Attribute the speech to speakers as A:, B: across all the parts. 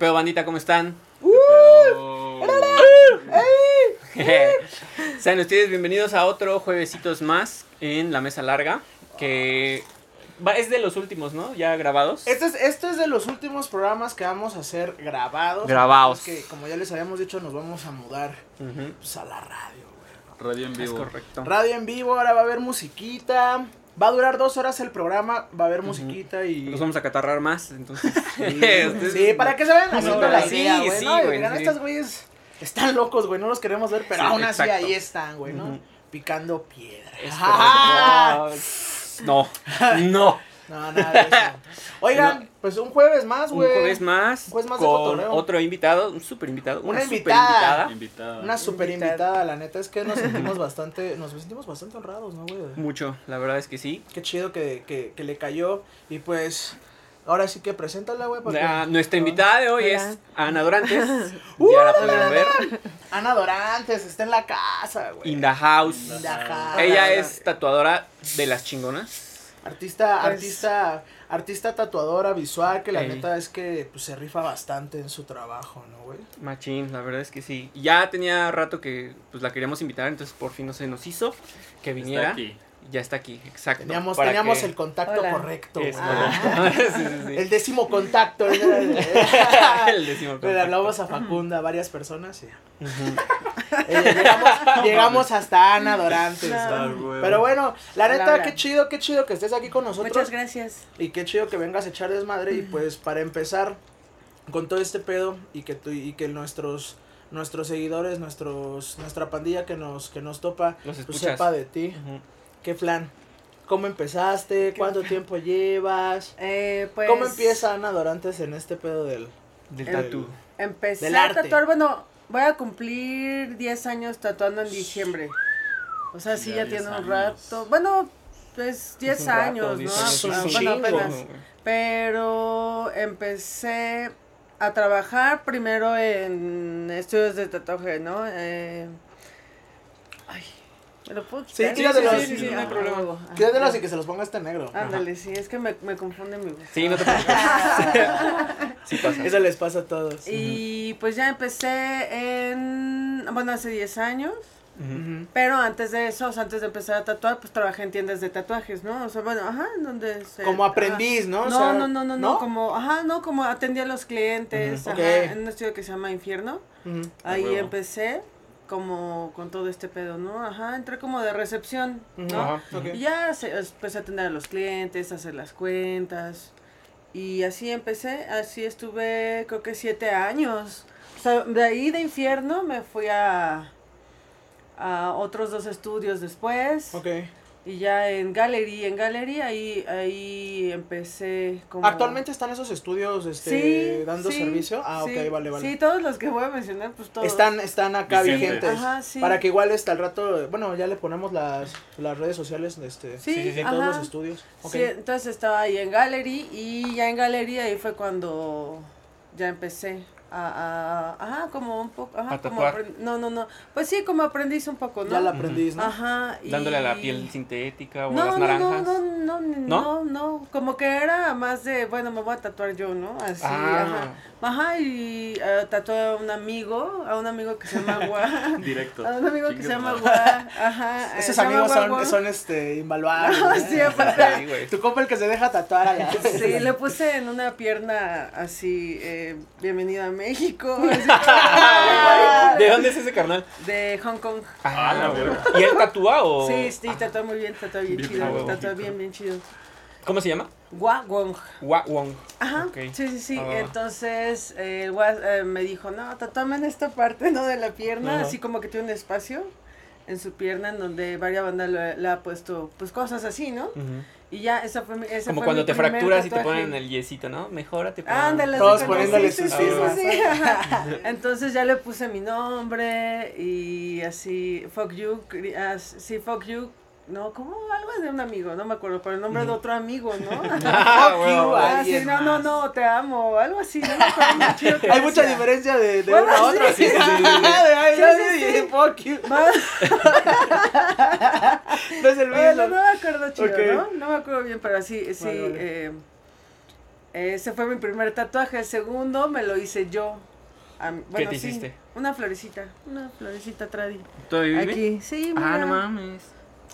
A: pedo, bandita? ¿Cómo están? Sean ustedes bienvenidos a otro juevesitos más en la mesa larga. Que va- es de los últimos, ¿no? Ya grabados.
B: Este es, este es de los últimos programas que vamos a hacer grabados.
A: Grabados.
B: Es que, como ya les habíamos dicho, nos vamos a mudar
A: Ujú,
B: pues, a la radio.
C: Radio en
A: Es
C: vivo.
A: correcto.
B: Radio en vivo, ahora va a haber musiquita. Va a durar dos horas el programa, va a haber musiquita y...
A: Nos vamos a catarrar más, entonces.
B: Sí, para que se vayan haciendo
A: No,
B: la
A: sí,
B: idea, güey.
A: sí,
B: ¿no? Y
A: güey,
B: digan,
A: sí.
B: Estos güeyes están locos, güey, no los queremos ver, pero
A: Sí,
B: aún así ahí están, güey, ¿no?
A: Ujú.
B: Picando piedra. ¡Ah!
A: No, no.
B: No, nada de eso. Oigan,
A: No.
B: pues un jueves más,
A: Un
B: güey.
A: jueves más.
B: Un jueves más de
A: con
B: cotorreo.
A: otro invitado, un super invitado. Una,
B: Una
A: super
B: invitada. Una super
D: Invitada.
B: invitada, la neta es que nos sentimos bastante, nos sentimos bastante honrados, ¿no, güey?
A: Mucho, la verdad es que sí.
B: Qué chido que, que, que le cayó y pues ahora sí que preséntala, güey. porque-
A: La- nuestra invitada de hoy
D: Hola.
A: es Ana Dorantes. ya la pudieron ver.
B: Ana Dorantes está en la casa, güey.
A: In the house.
B: In the house.
A: Ella es tatuadora de las chingonas.
B: Artista,
D: Pues-
B: artista, artista tatuadora visual que la
A: Ey.
B: neta es que pues, se rifa bastante en su trabajo, ¿no, güey?
A: Machín, la verdad es que sí. Ya tenía rato que pues la queríamos invitar, entonces por fin no se nos hizo que viniera.
C: Está aquí.
A: Ya está aquí, exacto.
B: Teníamos,
A: para
B: teníamos
A: que-
B: el contacto
D: Hola.
B: correcto,
A: Es correcto. Sí, sí, sí.
B: El décimo contacto. ¿eh?
A: El décimo
B: Le
A: contacto.
B: hablamos a Facunda, varias personas y llegamos, llegamos hasta Ana Dorantes.
D: No.
B: Pero bueno, la neta,
D: Palabra.
B: qué chido, qué chido que estés aquí con nosotros.
D: Muchas gracias.
B: Y qué chido que vengas a echar desmadre. Y pues para empezar con todo este pedo y que tú, y que nuestros nuestros seguidores, nuestros nuestra pandilla que nos que nos topa,
A: Los
B: pues
A: escuchas.
B: sepa de ti.
A: Ujú.
B: ¿Qué plan? ¿Cómo empezaste? ¿Cuánto tiempo llevas?
D: Eh, pues,
B: ¿Cómo empieza Ana Dorantes en este pedo del
A: Del
D: El-
A: tatu.
D: Empecé
B: del
D: a
B: arte?
D: tatuar, bueno, voy a cumplir 10 años tatuando en diciembre. O sea, sí,
C: Ya
D: ya,
C: 10
D: tiene un
C: años.
D: rato. Bueno, pues 10
A: Es un rato,
D: años,
A: 10
D: ¿no?
A: años,
B: Es un
D: Ah,
B: chingo.
D: bueno, apenas. Pero empecé a trabajar primero en estudios de tatuaje, ¿no? Eh, ¿me lo puedo
B: Sí,
D: quitar?
B: quítatelo.
A: sí, sí, sí, no hay
D: ah,
A: problema.
D: Ah,
B: Quédatelos y que se los ponga este negro.
D: Ándale, sí, es que me, me confunde mi voz.
A: Sí, no te preocupes. sí pasa.
B: Eso les pasa a todos.
D: Y pues ya empecé en, bueno, hace 10 años, pero antes de eso, o sea, antes de empezar a tatuar, pues trabajé en tiendas de tatuajes, ¿no? O sea, bueno, ajá, en donde se...
B: Como
D: ajá.
B: aprendiz, ¿no? O
D: No,
B: sea,
D: no, no, no, no, como, ajá, no, como atendía a los clientes,
B: Ujú.
D: ajá, en un estudio que se llama Infierno, ahí empecé como con todo este pedo, ¿no? Ajá, entré como de recepción, ¿no?
A: Ajá.
B: Ok.
D: Y ya se, empecé a atender a los clientes, a hacer las cuentas. Y así empecé, así estuve creo que siete años. O sea, de ahí de infierno me fui a, a otros dos estudios después.
B: Ok.
D: Y ya en Gallery, en Gallery ahí, ahí empecé como...
B: ¿Actualmente están esos estudios este,
D: Sí,
B: dando
D: sí,
B: servicio? Ah,
D: sí,
B: ok, vale, vale.
D: Sí, todos los que voy a mencionar, pues todos.
B: Están, están acá
C: Vigentes.
B: vigentes.
D: Ajá, sí.
B: Para que igual hasta el rato, bueno, ya le ponemos las, las redes sociales de este,
D: Sí,
A: Sí, sí, sí,
B: todos
D: ajá.
B: los estudios. Ok.
D: Sí, entonces estaba ahí en Gallery y ya en Gallery ahí fue cuando ya empecé a, a ajá, como un poco, ajá,
A: A
D: como no, no, no, pues sí, como aprendiz un poco, ¿no?
B: Ya la aprendiz, ¿no?
D: Ajá. y-
A: Dándole a la piel sintética o a
D: No,
A: las
D: no,
A: naranjas.
D: no, no, no, no, no, como que era más de, bueno, me voy a tatuar yo, ¿no? Así,
A: Ah.
D: ajá. Ajá, y eh, tatué a un amigo, a un amigo que se llama Gua.
C: Directo.
D: a un amigo que se llama. Gua, ajá. eh,
B: Esos
D: llama
B: amigos son,
D: Gua.
B: son este, invaluables.
D: No,
B: ¿eh?
D: sí, aparte.
B: Tu compa el que se deja tatuar a la...
D: Sí, le puse en una pierna así, eh, bienvenido a México,
A: ¿De dónde es ese carnal?
D: de Hong Kong.
A: Ah,
C: la verga.
A: ¿Y él tatúa o...?
D: Sí, sí, tatúa muy bien, tatúa bien
C: Bien
D: chido, tatúa bien, bien chido.
A: ¿Cómo se llama?
D: Gua Wong.
A: Wa Wong.
D: Ajá, sí, sí, sí.
A: Ah.
D: Entonces, eh, el Gua eh, me dijo, no, tatúame en esta parte, ¿no? De la pierna, así como que tiene un espacio en su pierna en donde varias bandas le, le ha puesto, pues, cosas así, ¿no? Y ya, esa fue mi ese
A: Como
D: fue
A: cuando
D: mi
A: te fracturas y te ponen el yesito, ¿no? Mejórate.
D: Ándale,
B: Todos poniéndole
D: sí,
B: sus
D: sí. Entonces ya le puse mi nombre y así, fuck you, ah, sí, fuck you, no, como algo de un amigo, no me acuerdo, pero el nombre de otro amigo, ¿no?
A: Ah,
B: you,
D: Ah, sí, no, no, no, te amo, algo así, no me acuerdo chido que
B: Hay mucha diferencia de, de
D: Bueno,
B: una a otra.
D: sí, sí, sí,
B: No es el
D: Bueno,
B: mismo.
D: no me acuerdo chido,
B: Ok.
D: ¿no? No me acuerdo bien, pero sí, sí,
B: Vale, vale.
D: eh, Ese fue mi primer tatuaje. El segundo me lo hice yo. A mí-
A: ¿Qué
D: bueno,
A: te hiciste?
D: Una florecita. Una florecita tradi.
A: ¿Todavía vive?
D: Aquí, sí, mira.
A: Ah, no mames.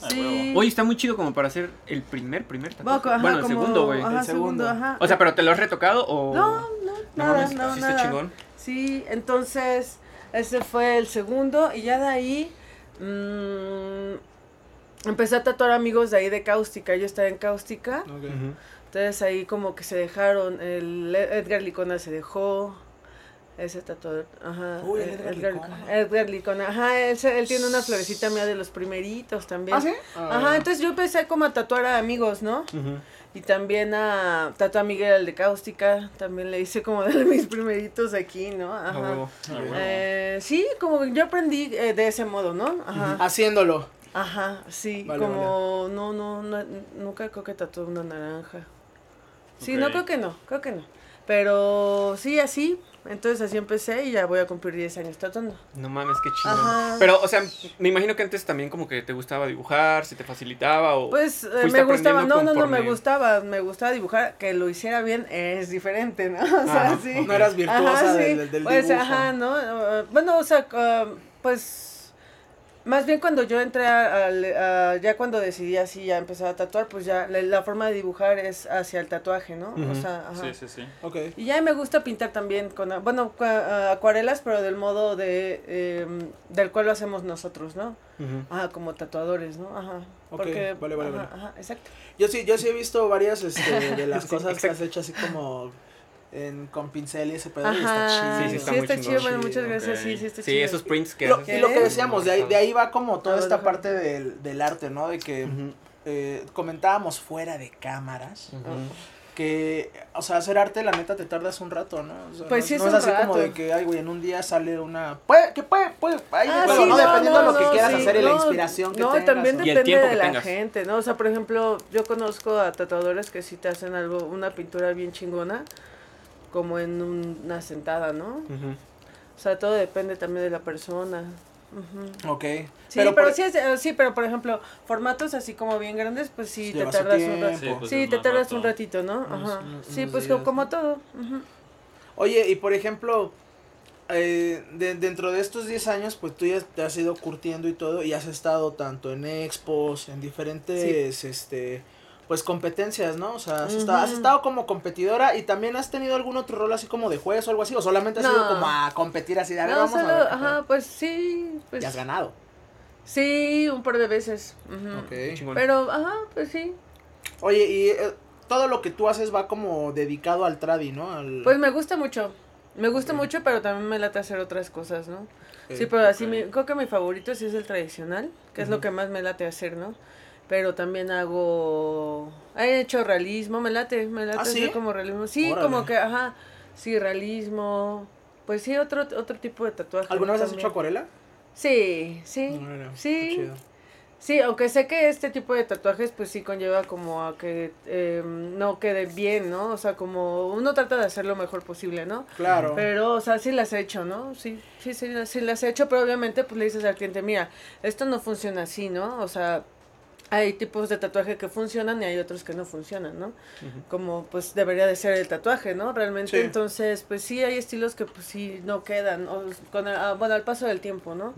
C: Ah,
D: Sí.
A: Oye, está muy chido como para hacer el primer, primer tatuaje.
D: Ajá,
A: bueno, el
D: como-
A: segundo, güey.
B: El
D: segundo,
B: segundo.
D: ajá.
A: O sea, pero ¿te lo has retocado o...?
D: No, no,
A: No
D: nada,
A: mames,
D: no,
A: sí
D: nada.
A: chingón.
D: Sí, entonces ese fue el segundo y ya de ahí mm, empecé a tatuar amigos de ahí de Cáustica. Yo estaba en Cáustica, entonces ahí como que se dejaron, el Edgar Licona se dejó. Ese tatuador, ajá.
B: Uy, el Edgar Licona.
D: Edgar Licona, ajá, él, se- él tiene una florecita mía de los primeritos también.
B: ¿Ah, sí?
D: Ajá, entonces yo empecé como a tatuar a amigos, ¿no?
A: Ujú.
D: Y también a Tatu a Miguel el de Cáustica, también le hice como de mis primeritos aquí, ¿no? Ajá.
C: Ah.
D: Eh, sí, como yo aprendí eh, de ese modo, ¿no? Ajá.
B: Haciéndolo.
D: Ajá, sí,
B: Vale,
D: como no, no, no, nunca creo que tatué una naranja. Sí, no creo que no, creo que no. Pero sí, así, entonces así empecé y ya voy a cumplir 10 años tatuando.
A: No mames, qué chido.
D: Ajá.
A: Pero, o sea, me imagino que antes también como que te gustaba dibujar, se te facilitaba o...
D: Pues eh, me gustaba, no, no, no, me gustaba, me gustaba dibujar, que lo hiciera bien es diferente, ¿no? O sea,
A: Ah,
D: sí.
B: No eras virtuosa
D: Ajá, sí.
B: del, del
D: pues,
B: dibujo.
D: ajá, ¿no? Bueno, o sea, uh, pues, más bien cuando yo entré a, al- a- ya cuando decidí así ya empezar a tatuar, pues ya la, la forma de dibujar es hacia el tatuaje, ¿no? O sea, ajá.
C: Sí, sí, sí.
B: Ok.
D: Y ya me gusta pintar también con, bueno, cua- acuarelas, pero del modo de, em, del cual lo hacemos nosotros, ¿no?
A: Ujú.
D: Ajá, como tatuadores, ¿no? Ajá.
B: Ok,
D: Porque,
B: vale, vale,
D: ajá,
B: vale.
D: Ajá, exacto.
B: Yo sí, yo sí he visto varias este, de las
A: Sí,
B: cosas que has
A: exacto.
B: hecho así como en, con pincel y ese pedo y está chido.
A: Sí, sí,
D: sí
A: está
D: está,
A: muy
D: chido,
A: chingón.
D: bueno, muchas gracias, sí, sí está
A: Sí,
D: chido.
A: esos prints que
B: Lo- y lo que decíamos, de ahí, de ahí va como toda esta
D: déjame.
B: parte del, del arte, ¿no? De que eh, comentábamos fuera de cámaras, que, o sea, hacer arte la neta te tardas un rato, ¿no? O sea,
D: Pues
B: no,
D: sí, es
B: no es
D: un
B: así como de que, ay, güey, en un día sale una... Puede, que puede, puede, ahí
D: Ah, sí,
B: ¿no?
D: no,
B: Dependiendo
D: no,
B: de lo que
D: no,
B: quieras
D: sí,
B: hacer y la inspiración que
D: no,
B: tengas.
D: también
B: ¿no?
A: El
D: depende de la
A: tengas.
D: gente, ¿no? O sea, por ejemplo, yo conozco a tatuadores que sí te hacen algo, una pintura bien chingona, como en un- una sentada, ¿no? O sea, todo depende también de la persona. Ujú.
B: Ok.
D: Sí, pero,
B: por-
D: sí, es- eh, sí, pero por ejemplo, formatos así como bien grandes, pues sí, te
B: Lleva
D: tardas un rato.
C: Sí, pues
D: Sí,
C: es
D: te tardas
C: rato.
D: un ratito, ¿no? Ajá.
B: unos-
D: Sí, pues
B: días.
D: como todo.
B: Oye, y por ejemplo, eh, de- dentro de estos 10 años, pues tú ya te has ido curtiendo y todo, y has estado tanto en expos, en diferentes, este, pues competencias, ¿no? O sea, has, estado, has
D: Ujú.
B: estado como competidora y también has tenido algún otro rol así como de juez o algo así, o solamente has
D: No.
B: ido como a competir así de, a ver,
D: No,
B: vamos
D: solo,
B: a ver.
D: ajá, pues sí, pues.
B: Y has ganado.
D: sí, un par de veces. ujú.
B: Ok.
A: Chingón.
D: Pero, ajá, pues sí.
B: Oye, y eh, todo lo que tú haces va como dedicado al tradi, ¿no? Al,
D: Pues me gusta mucho. Me gusta mucho, pero también me late hacer otras cosas, ¿no? Sí, pero así mi, creo que mi favorito sí es el tradicional, que es lo que más me late hacer, ¿no? Pero también hago... He hecho realismo, me late, me late
B: ¿Ah, sí?
D: como realismo. Sí,
B: Órale.
D: como que, ajá, sí, realismo. Pues sí, otro, otro tipo de tatuaje.
B: ¿Alguna vez has hecho acuarela?
D: Sí, sí.
B: Qué
D: Sí.
B: chido.
D: Sí, aunque sé que este tipo de tatuajes pues sí conlleva como a que eh, no quede bien, ¿no? O sea, como uno trata de hacer lo mejor posible, ¿no?
B: Claro.
D: Pero, o sea, sí las he hecho, ¿no? Sí, sí, sí, sí las he hecho, pero obviamente pues le dices al cliente, mira, esto no funciona así, ¿no? O sea, hay tipos de tatuaje que funcionan y hay otros que no funcionan, ¿no? Como pues debería de ser el tatuaje, ¿no? Realmente,
B: Sí.
D: entonces, pues sí hay estilos que pues sí no quedan, o con el- ah, bueno, al paso del tiempo, ¿no?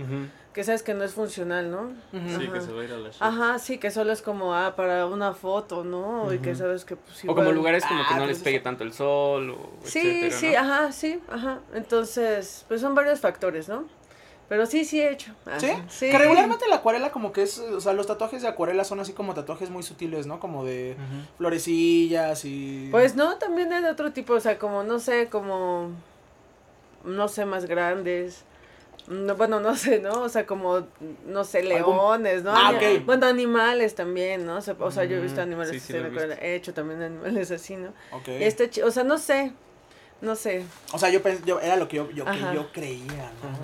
D: Que sabes que no es funcional, ¿no?
C: Sí,
D: Ajá.
C: que se va a ir a la shit.
D: Ajá, sí, que solo es como, ah, para una foto, ¿no? Y que sabes que pues
A: O como
D: igual-
A: lugares como que
B: Ah,
A: no
B: pues
A: les pegue tanto el sol o
D: Sí,
A: etcétera,
D: sí,
A: ¿no?
D: ajá, sí, ajá. Entonces, pues son varios factores, ¿no? Pero sí, sí he hecho. Ajá,
B: ¿Sí?
D: Sí.
B: Que regularmente la acuarela como que es, o sea, los tatuajes de acuarela son así como tatuajes muy sutiles, ¿no? Como de florecillas y...
D: Pues no, también hay de otro tipo, o sea, como, no sé, como, no sé, más grandes. No, bueno, no sé, ¿no? O sea, como, no sé,
B: ¿Algún-
D: leones, ¿no?
B: Ah,
D: Ani-
B: ok.
D: Bueno, animales también, ¿no? O sea, o sea, yo he visto animales
A: sí, sí he visto.
D: acuarela. He hecho también animales así, ¿no?
B: Ok.
D: Y este, o sea, no sé, no sé.
B: O sea, yo, pens- yo era lo que yo, yo, que yo creía, ¿no?
A: Ajá.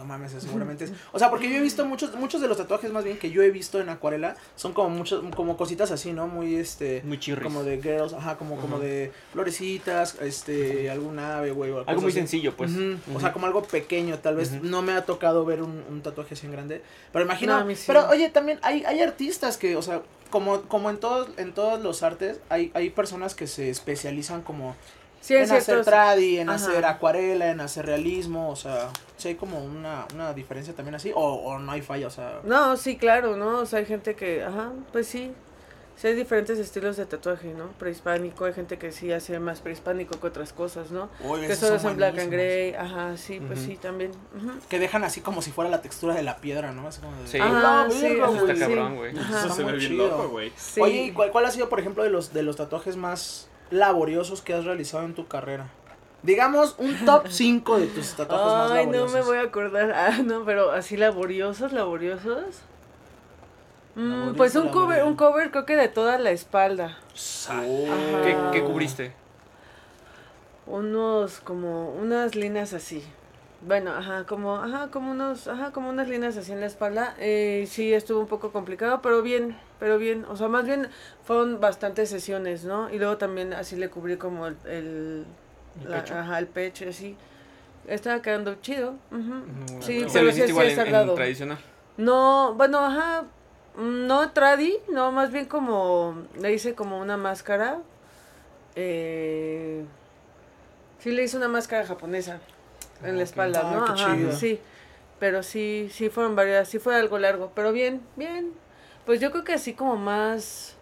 B: No mames, seguramente es. O sea, porque yo he visto muchos, muchos de los tatuajes más bien que yo he visto en acuarela son como muchos, como cositas así, ¿no? Muy este.
A: Muy chirris.
B: Como de girls, ajá, como, como de florecitas, este, algún ave, güey.
A: Algo muy
B: así.
A: sencillo, pues.
B: O sea, como algo pequeño, tal vez no me ha tocado ver un, un tatuaje así en grande. Pero imagino.
D: No, a mí sí.
B: Pero oye, también hay, hay artistas que, o sea, como, como en todos, en todos los artes, hay, hay personas que se especializan como
D: Sí,
B: en hacer tradi, en
D: Ajá.
B: hacer acuarela, en hacer realismo, o sea, si hay como una, una diferencia también así, o, o no hay falla, o sea.
D: No, sí, claro, ¿no? O sea, hay gente que, ajá, pues sí. Sí, hay diferentes estilos de tatuaje, ¿no? Prehispánico, hay gente que sí hace más prehispánico que otras cosas, ¿no? que solo
B: son
D: en black and gray, ajá, sí, pues sí, también.
B: Que dejan así como si fuera la textura de la piedra, ¿no? Así como de,
A: Sí.
B: ¡Ah,
D: Ajá, sí,
A: Eso está
D: sí.
A: cabrón, güey.
C: Eso se ve bien loco, güey.
D: Sí.
B: Oye, ¿y cuál, cuál ha sido, por ejemplo, de los, de los tatuajes más laboriosos que has realizado en tu carrera? Digamos, un top 5 de tus tatuajes más
D: Ay, no
B: laboriosos.
D: me voy a acordar. Ah, no, pero así laboriosos, laboriosos. Mm,
B: Laborioso,
D: pues un cover, un cover creo que de toda la espalda.
B: Sa-
A: ¿Qué,
D: Ajá.
A: qué cubriste?
D: Unos como unas líneas así. Bueno, ajá, como, ajá, como unos, ajá, como unas líneas así en la espalda. Eh, sí, estuvo un poco complicado, pero bien, pero bien. O sea, más bien fueron bastantes sesiones, ¿no? Y luego también así le cubrí como el, el,
A: ¿El
D: la-
A: pecho?
D: ajá, el pecho, así. Estaba quedando chido. ujú. Sí,
A: ¿Y
D: pero sí, sí es
A: tradicional?
D: No, bueno, ajá, no tradi, no, más bien como, le hice como una máscara, eh, sí le hice una máscara japonesa en la espalda, ¿no?
B: qué
D: Ajá,
B: chido.
D: sí, pero sí, sí fueron varias, sí fue algo largo, pero bien, bien, pues yo creo que así como más,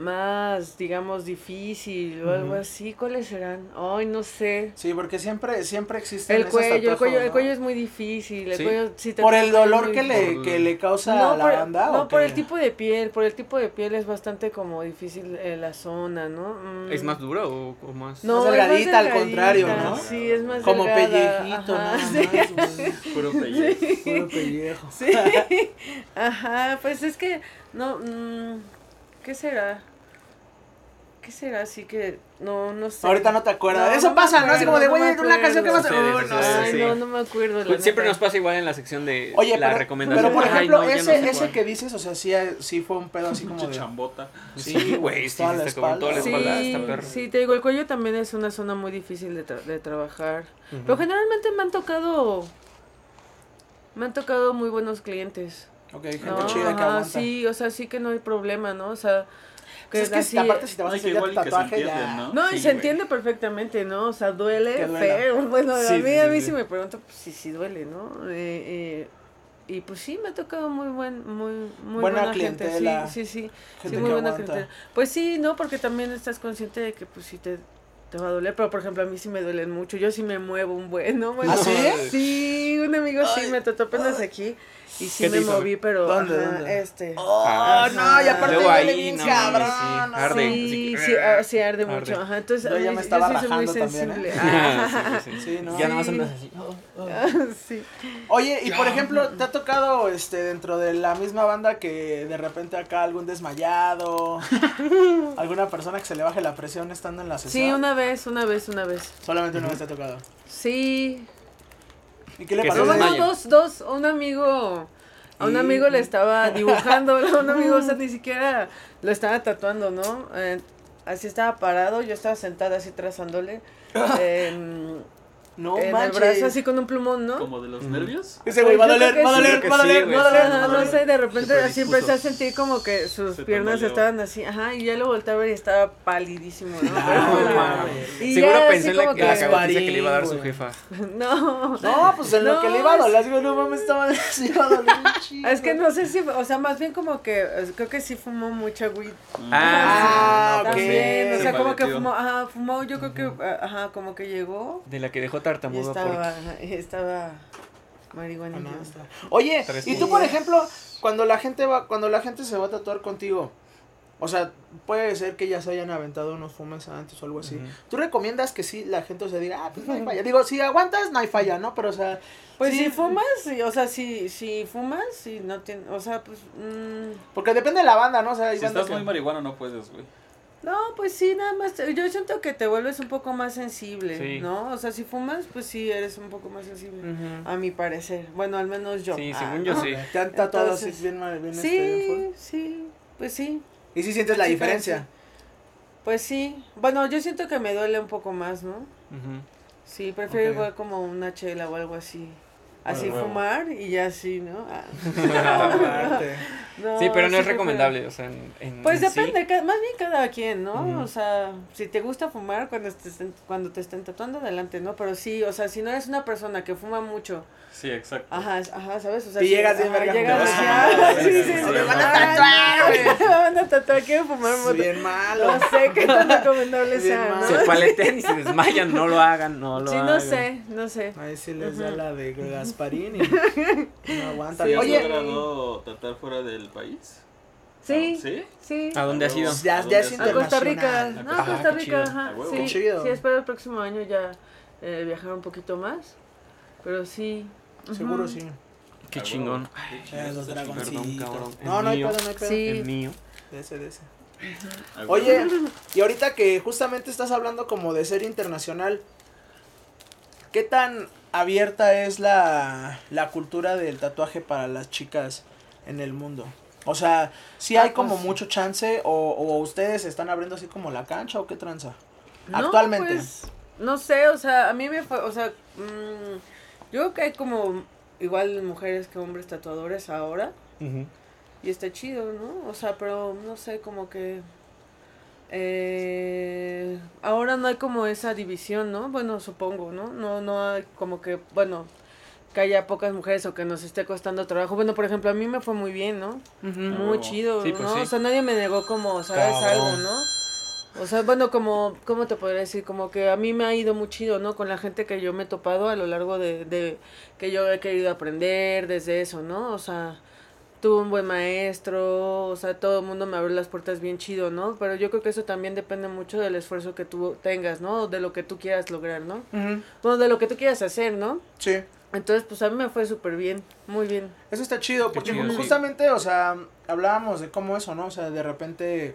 D: más, digamos, difícil o algo así, ¿cuáles serán? Ay, no sé.
B: Sí, porque siempre, siempre existen
D: El
B: esos
D: cuello, el cuello, el
B: ¿no?
D: cuelle es muy difícil, el
A: ¿Sí?
D: cuello te
B: Por el dolor que le,
A: Por-
B: que le causa
D: no,
B: a la
D: por,
B: banda.
D: no
B: ¿o
D: por
B: qué?
D: el tipo de piel, por el tipo de piel es bastante como difícil eh, la zona, ¿no? Mm.
A: ¿Es más duro o, o más?
D: No,
B: Más
D: es más
B: delgadita, al contrario, ¿no?
D: Sí, es más
B: Como
D: delgada,
B: pellejito,
D: ajá, sí.
B: más, güey.
C: Puro pellejo.
B: Puro pellejo.
D: Sí, ajá, pues es que, no, mm, ¿qué será? ¿Qué será? Así que, no, no sé.
B: Ahorita no te acuerdas.
D: No,
B: Eso
D: no
B: pasa, ¿no? Así como de,
D: acuerdo,
B: güey,
D: no
B: una canción que más.
A: acuerdo.
B: Oh, no.
D: Ay,
A: sí.
D: no, no me acuerdo. la
A: Pues siempre nos pasa igual en la sección de
B: Oye,
A: la
B: pero,
A: recomendación.
B: pero por
A: Ay,
B: ejemplo,
A: no
B: ese,
A: sé
B: ese que dices, o sea, sí, sí fue un pedo así como de.
C: chambota.
A: Sí, güey, sí,
B: toda la
A: como toda la
B: espalda.
A: espalda,
D: Sí,
A: está perro.
D: sí, te digo, el cuello también es una zona muy difícil de, tra- de trabajar.
A: Ujú.
D: Pero generalmente me han tocado, me han tocado muy buenos clientes.
B: Ok, gente
D: No,
B: chida que aguanta.
D: sí, o sea, sí que no hay problema, ¿no? O sea, que
B: Pues es que
D: así-
B: aparte si te vas a hacer tu tatuaje ya.
C: ¿no?
D: No, y se
A: güey.
D: entiende perfectamente, ¿no? O sea, duele feo. Bueno,
A: Sí,
D: a mí,
A: sí,
D: a mí
A: sí.
D: sí me pregunto, pues sí, sí duele, ¿no? Eh, eh, y pues sí, me ha tocado muy buen, muy, muy
B: Buena
D: buena, gente.
B: clientela.
D: Sí, sí, sí. Sí, muy buena clientela. Pues sí, ¿no? Porque también estás consciente de que pues sí te, te va a doler. Pero por ejemplo, a mí sí me duelen mucho. Yo sí me muevo un buen, ¿no? Bueno,
B: ¿Ah, sí?
D: Sí, un amigo sí me trató apenas aquí. Y sí
A: ¿Qué te
D: me
A: hizo?
D: moví, pero.
B: ¿Dónde,
D: ajá,
B: dónde?
D: Este.
B: Oh,
A: Ah,
B: no, y aparte
A: luego
B: duele
A: ahí,
B: bien
A: no,
B: cabrón.
A: sí, arde.
D: Sí,
A: que-
D: sí, ah, sí arde
A: Arde.
D: mucho. Ajá, entonces
B: Yo
D: a
B: ya me estaba
D: soy muy
B: también,
D: sensible.
B: ¿eh?
D: Ah,
A: Sí, sí, sí.
B: Sí, ¿no?
A: Ya nada más andas así.
D: sí.
B: Oye, y por ejemplo, ¿te ha tocado este dentro de la misma banda que de repente acá algún desmayado? ¿Alguna persona que se le baje la presión estando en la sesión?
D: Sí, una vez, una vez, una vez.
B: Solamente una vez te ha tocado.
D: Sí.
B: ¿Y qué le pasó?
D: No,
A: desmayen.
D: dos, dos, un amigo, a un amigo le estaba dibujando, a un amigo, o sea, ni siquiera lo estaba tatuando, ¿no? Eh, así estaba parado, yo estaba sentada así trazándole en,
B: No
D: en el brazo, así con un plumón, ¿no?
C: Como de los nervios.
B: Ese güey
D: Pues
B: va a doler, va a doler, va a doler, va a
D: no sé, de repente
C: Se
D: así empecé a sentir como que sus
C: Se
D: piernas estaban así, ajá, y ya lo volteé a ver y estaba palidísimo, ¿no?
B: Ah,
D: y
A: Seguro
D: ya
A: pensé
D: así
A: en la, que la
D: que-
A: cagotiza que le iba a dar su jefa.
D: No,
B: No, pues en lo que le iba a doler, digo, no mames, estaba sí iba a doler un chingo.
D: Es que no sé si, o sea, más bien como que, eh, creo que sí fumó mucha weed.
B: Ah, ok.
D: También, o
C: Se
D: sea, como que fumó, ajá, fumó, yo creo que, ajá, como que llegó
A: De la que dejó tartamudo
D: estaba,
A: porque...
D: estaba
B: Ah,
D: marihuana.
B: no, está. Oye,
A: Tres
B: y tú por ejemplo, cuando la gente va, cuando la gente se va a tatuar contigo, o sea, puede ser que ya se hayan aventado unos fumes antes o algo así.
A: Ujú.
B: ¿Tú recomiendas que sí la gente se diga, ah, pues no hay falla? Digo, si aguantas, no hay falla, ¿no? Pero o sea,
D: Pues
B: sí,
D: si fumas, sí, o sea, si, si fumas, si no tienes, o sea, pues, mm,
B: porque depende de la banda, ¿no? O sea, hay
C: Si estás
B: que-
C: muy marihuana no puedes, güey.
D: No, pues sí, nada más. Yo siento que te vuelves un poco más sensible,
A: Sí.
D: ¿no? O sea, si fumas, pues sí, eres un poco más sensible. A mi parecer. Bueno, al menos yo.
A: Sí,
D: Ah,
A: según yo
D: ¿no?
A: sí.
B: ¿Te han tatuado así bien, bien, este, bien full?
D: Sí, sí, pues sí.
B: Y sí sientes la
D: Sí,
B: diferencia.
D: Pues sí. Bueno, yo siento que me duele un poco más, ¿no?
A: Ujú.
D: Sí, prefiero igual como una chela o algo así. Así fumar y ya así, ¿no? Ah. No,
A: Sí, pero no es recomendable, o sea, en, en-
D: Pues
A: en sí.
D: depende, ca- más bien cada quien, ¿no? O sea, si te gusta fumar cuando te, estén, cuando te estén tatuando, adelante, ¿no? Pero sí, o sea, si no eres una persona que fuma mucho,
C: Sí, exacto.
D: ajá, es- ajá, ¿sabes? O sea,
B: Y
D: si-
B: llegas bien verga,
D: llegas así,
C: a
D: ah, sí,
C: sí,
D: sí,
C: sí,
D: sí,
C: sí.
D: me
B: van a
D: tatuar, me van a tatuar, quiero fumar
B: Es
D: mota.
B: bien malo.
D: No sé qué tan recomendable sea. ¿no?
A: Se paletean y se desmayan, no lo hagan, no lo
D: Sí,
A: hagan.
D: no sé, no sé.
B: Ahí sí les da la de Gasparín y no aguantan.
C: ¿Sí has
B: Oye,
C: logrado tratar fuera del país?
D: Sí,
C: ¿Sí?
D: sí.
A: ¿A dónde has ido?
B: Ya-
C: ¿A
B: ya es
C: has
D: A? Costa Rica.
B: internacional.
D: No,
C: Ah,
D: Costa
A: qué
D: Rica, ajá.
C: A.
D: Sí, sí, espero el próximo año ya eh, viajar un poquito más. Pero sí.
B: Seguro sí.
A: Qué chingón.
B: Eh, los
A: cabrón.
B: No,
A: El
B: no hay
A: mío.
B: pedo, no hay pedo.
D: Sí.
A: El mío.
B: De ese, de ese. Oye, y ahorita que justamente estás hablando como de ser internacional, ¿qué tan abierta es la, la cultura del tatuaje para las chicas en el mundo? O sea, ¿sí
D: Ah,
B: hay como
D: pues-
B: mucho chance o, o ustedes están abriendo así como la cancha o qué tranza?
D: No,
B: Actualmente.
D: pues, no sé, o sea, a mí me fue, o sea, mm, yo creo que hay como igual mujeres que hombres tatuadores ahora. Y está chido, ¿no? O sea, pero no sé, como que... Eh, ahora no hay como esa división, ¿no? Bueno, supongo, ¿no? No, no hay como que, bueno, que haya pocas mujeres o que nos esté costando trabajo. Bueno, por ejemplo, a mí me fue muy bien, ¿no? Muy chido,
A: Sí, pues
D: ¿no?
A: sí.
D: O sea, nadie me negó como, ¿sabes?
B: Cabrón.
D: Algo, ¿no? O sea, bueno, como, ¿cómo te podría decir? Como que a mí me ha ido muy chido, ¿no? Con la gente que yo me he topado a lo largo de, de que yo he querido aprender desde eso, ¿no? O sea, tuve un buen maestro, o sea, todo el mundo me abrió las puertas bien chido, ¿no? Pero yo creo que eso también depende mucho del esfuerzo que tú tengas, ¿no? De lo que tú quieras lograr, ¿no?
B: Ujú,
D: Bueno, de lo que tú quieras hacer, ¿no?
B: Sí.
D: Entonces, pues a mí me fue súper bien, muy bien.
B: Eso está chido, porque
A: chido, sí.
B: justamente, o sea, hablábamos de cómo eso, ¿no? O sea, de repente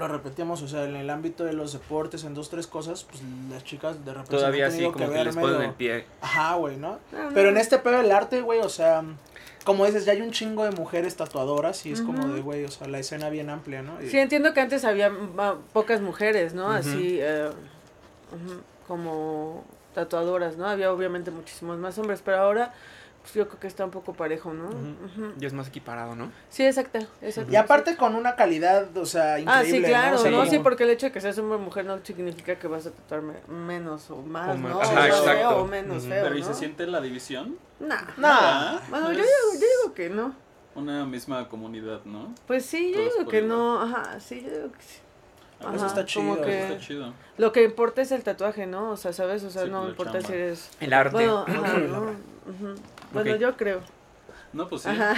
B: lo repetíamos, o sea, en el ámbito de los deportes, en dos, tres cosas, pues las chicas de repente
A: Todavía
B: han
A: así como que
B: ver
A: les ponen
B: medio-
A: el pie.
B: Ajá, güey, ¿no? Pero en este pedo del arte, güey, o sea, como dices, ya hay un chingo de mujeres tatuadoras y es como de, güey, o sea, la escena bien amplia, ¿no? Y-
D: Sí, entiendo que antes había pocas mujeres, ¿no? Así, eh, ujú, como tatuadoras, ¿no? Había obviamente muchísimos más hombres, pero ahora pues yo creo que está un poco parejo, ¿no?
A: Ujú. Ya es más equiparado, ¿no?
D: Sí, exacto, exacto.
B: Y aparte con una calidad, o sea, increíble,
D: Ah, sí, claro,
B: ¿no?
D: Sí, porque el hecho de que seas hombre o mujer no significa que vas a tatuarme menos o más,
A: O más,
D: ¿no?
B: ajá,
D: o más
A: exacto.
D: feo o menos feo,
C: Pero ¿y
D: ¿no?
C: se siente la división?
D: Nah.
B: Nah.
C: Ah,
D: Bueno, yo digo, yo digo que no.
C: Una misma comunidad, ¿no?
D: Pues sí, yo
C: Todos
D: digo que no, ajá, sí, yo digo que sí.
C: Ah,
B: Eso
D: Ajá,
B: está
D: como
B: chido,
D: que-
C: Está chido.
D: Lo que importa es el tatuaje, ¿no? O sea, ¿sabes? O sea,
C: Sí,
D: no importa
C: chamba.
D: si eres...
A: El arte.
D: Bueno, ajá, ¿no? Bueno, yo creo.
C: No, pues sí.
D: Ajá.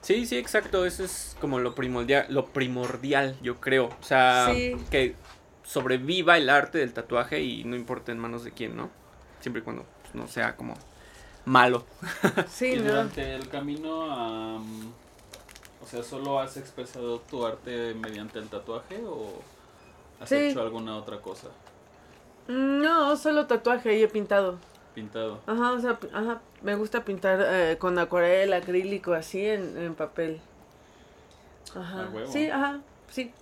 A: Sí, sí, exacto. Eso es como lo primordial, lo primordial, yo creo. O sea,
D: Sí.
A: que sobreviva el arte del tatuaje y no importa en manos de quién, ¿no? Siempre y cuando pues, no sea como malo.
D: Sí,
C: y
D: ¿no?
C: durante el camino, am, o sea, ¿solo has expresado tu arte mediante el tatuaje o has
D: Sí.
C: hecho alguna otra cosa?
D: Mm, No, solo tatuaje y he pintado.
C: Pintado.
D: Ajá, o sea, ajá, me gusta pintar eh, con acuarela, acrílico, así en, en papel. Ajá.
C: Huevo.
D: Sí, ajá, sí.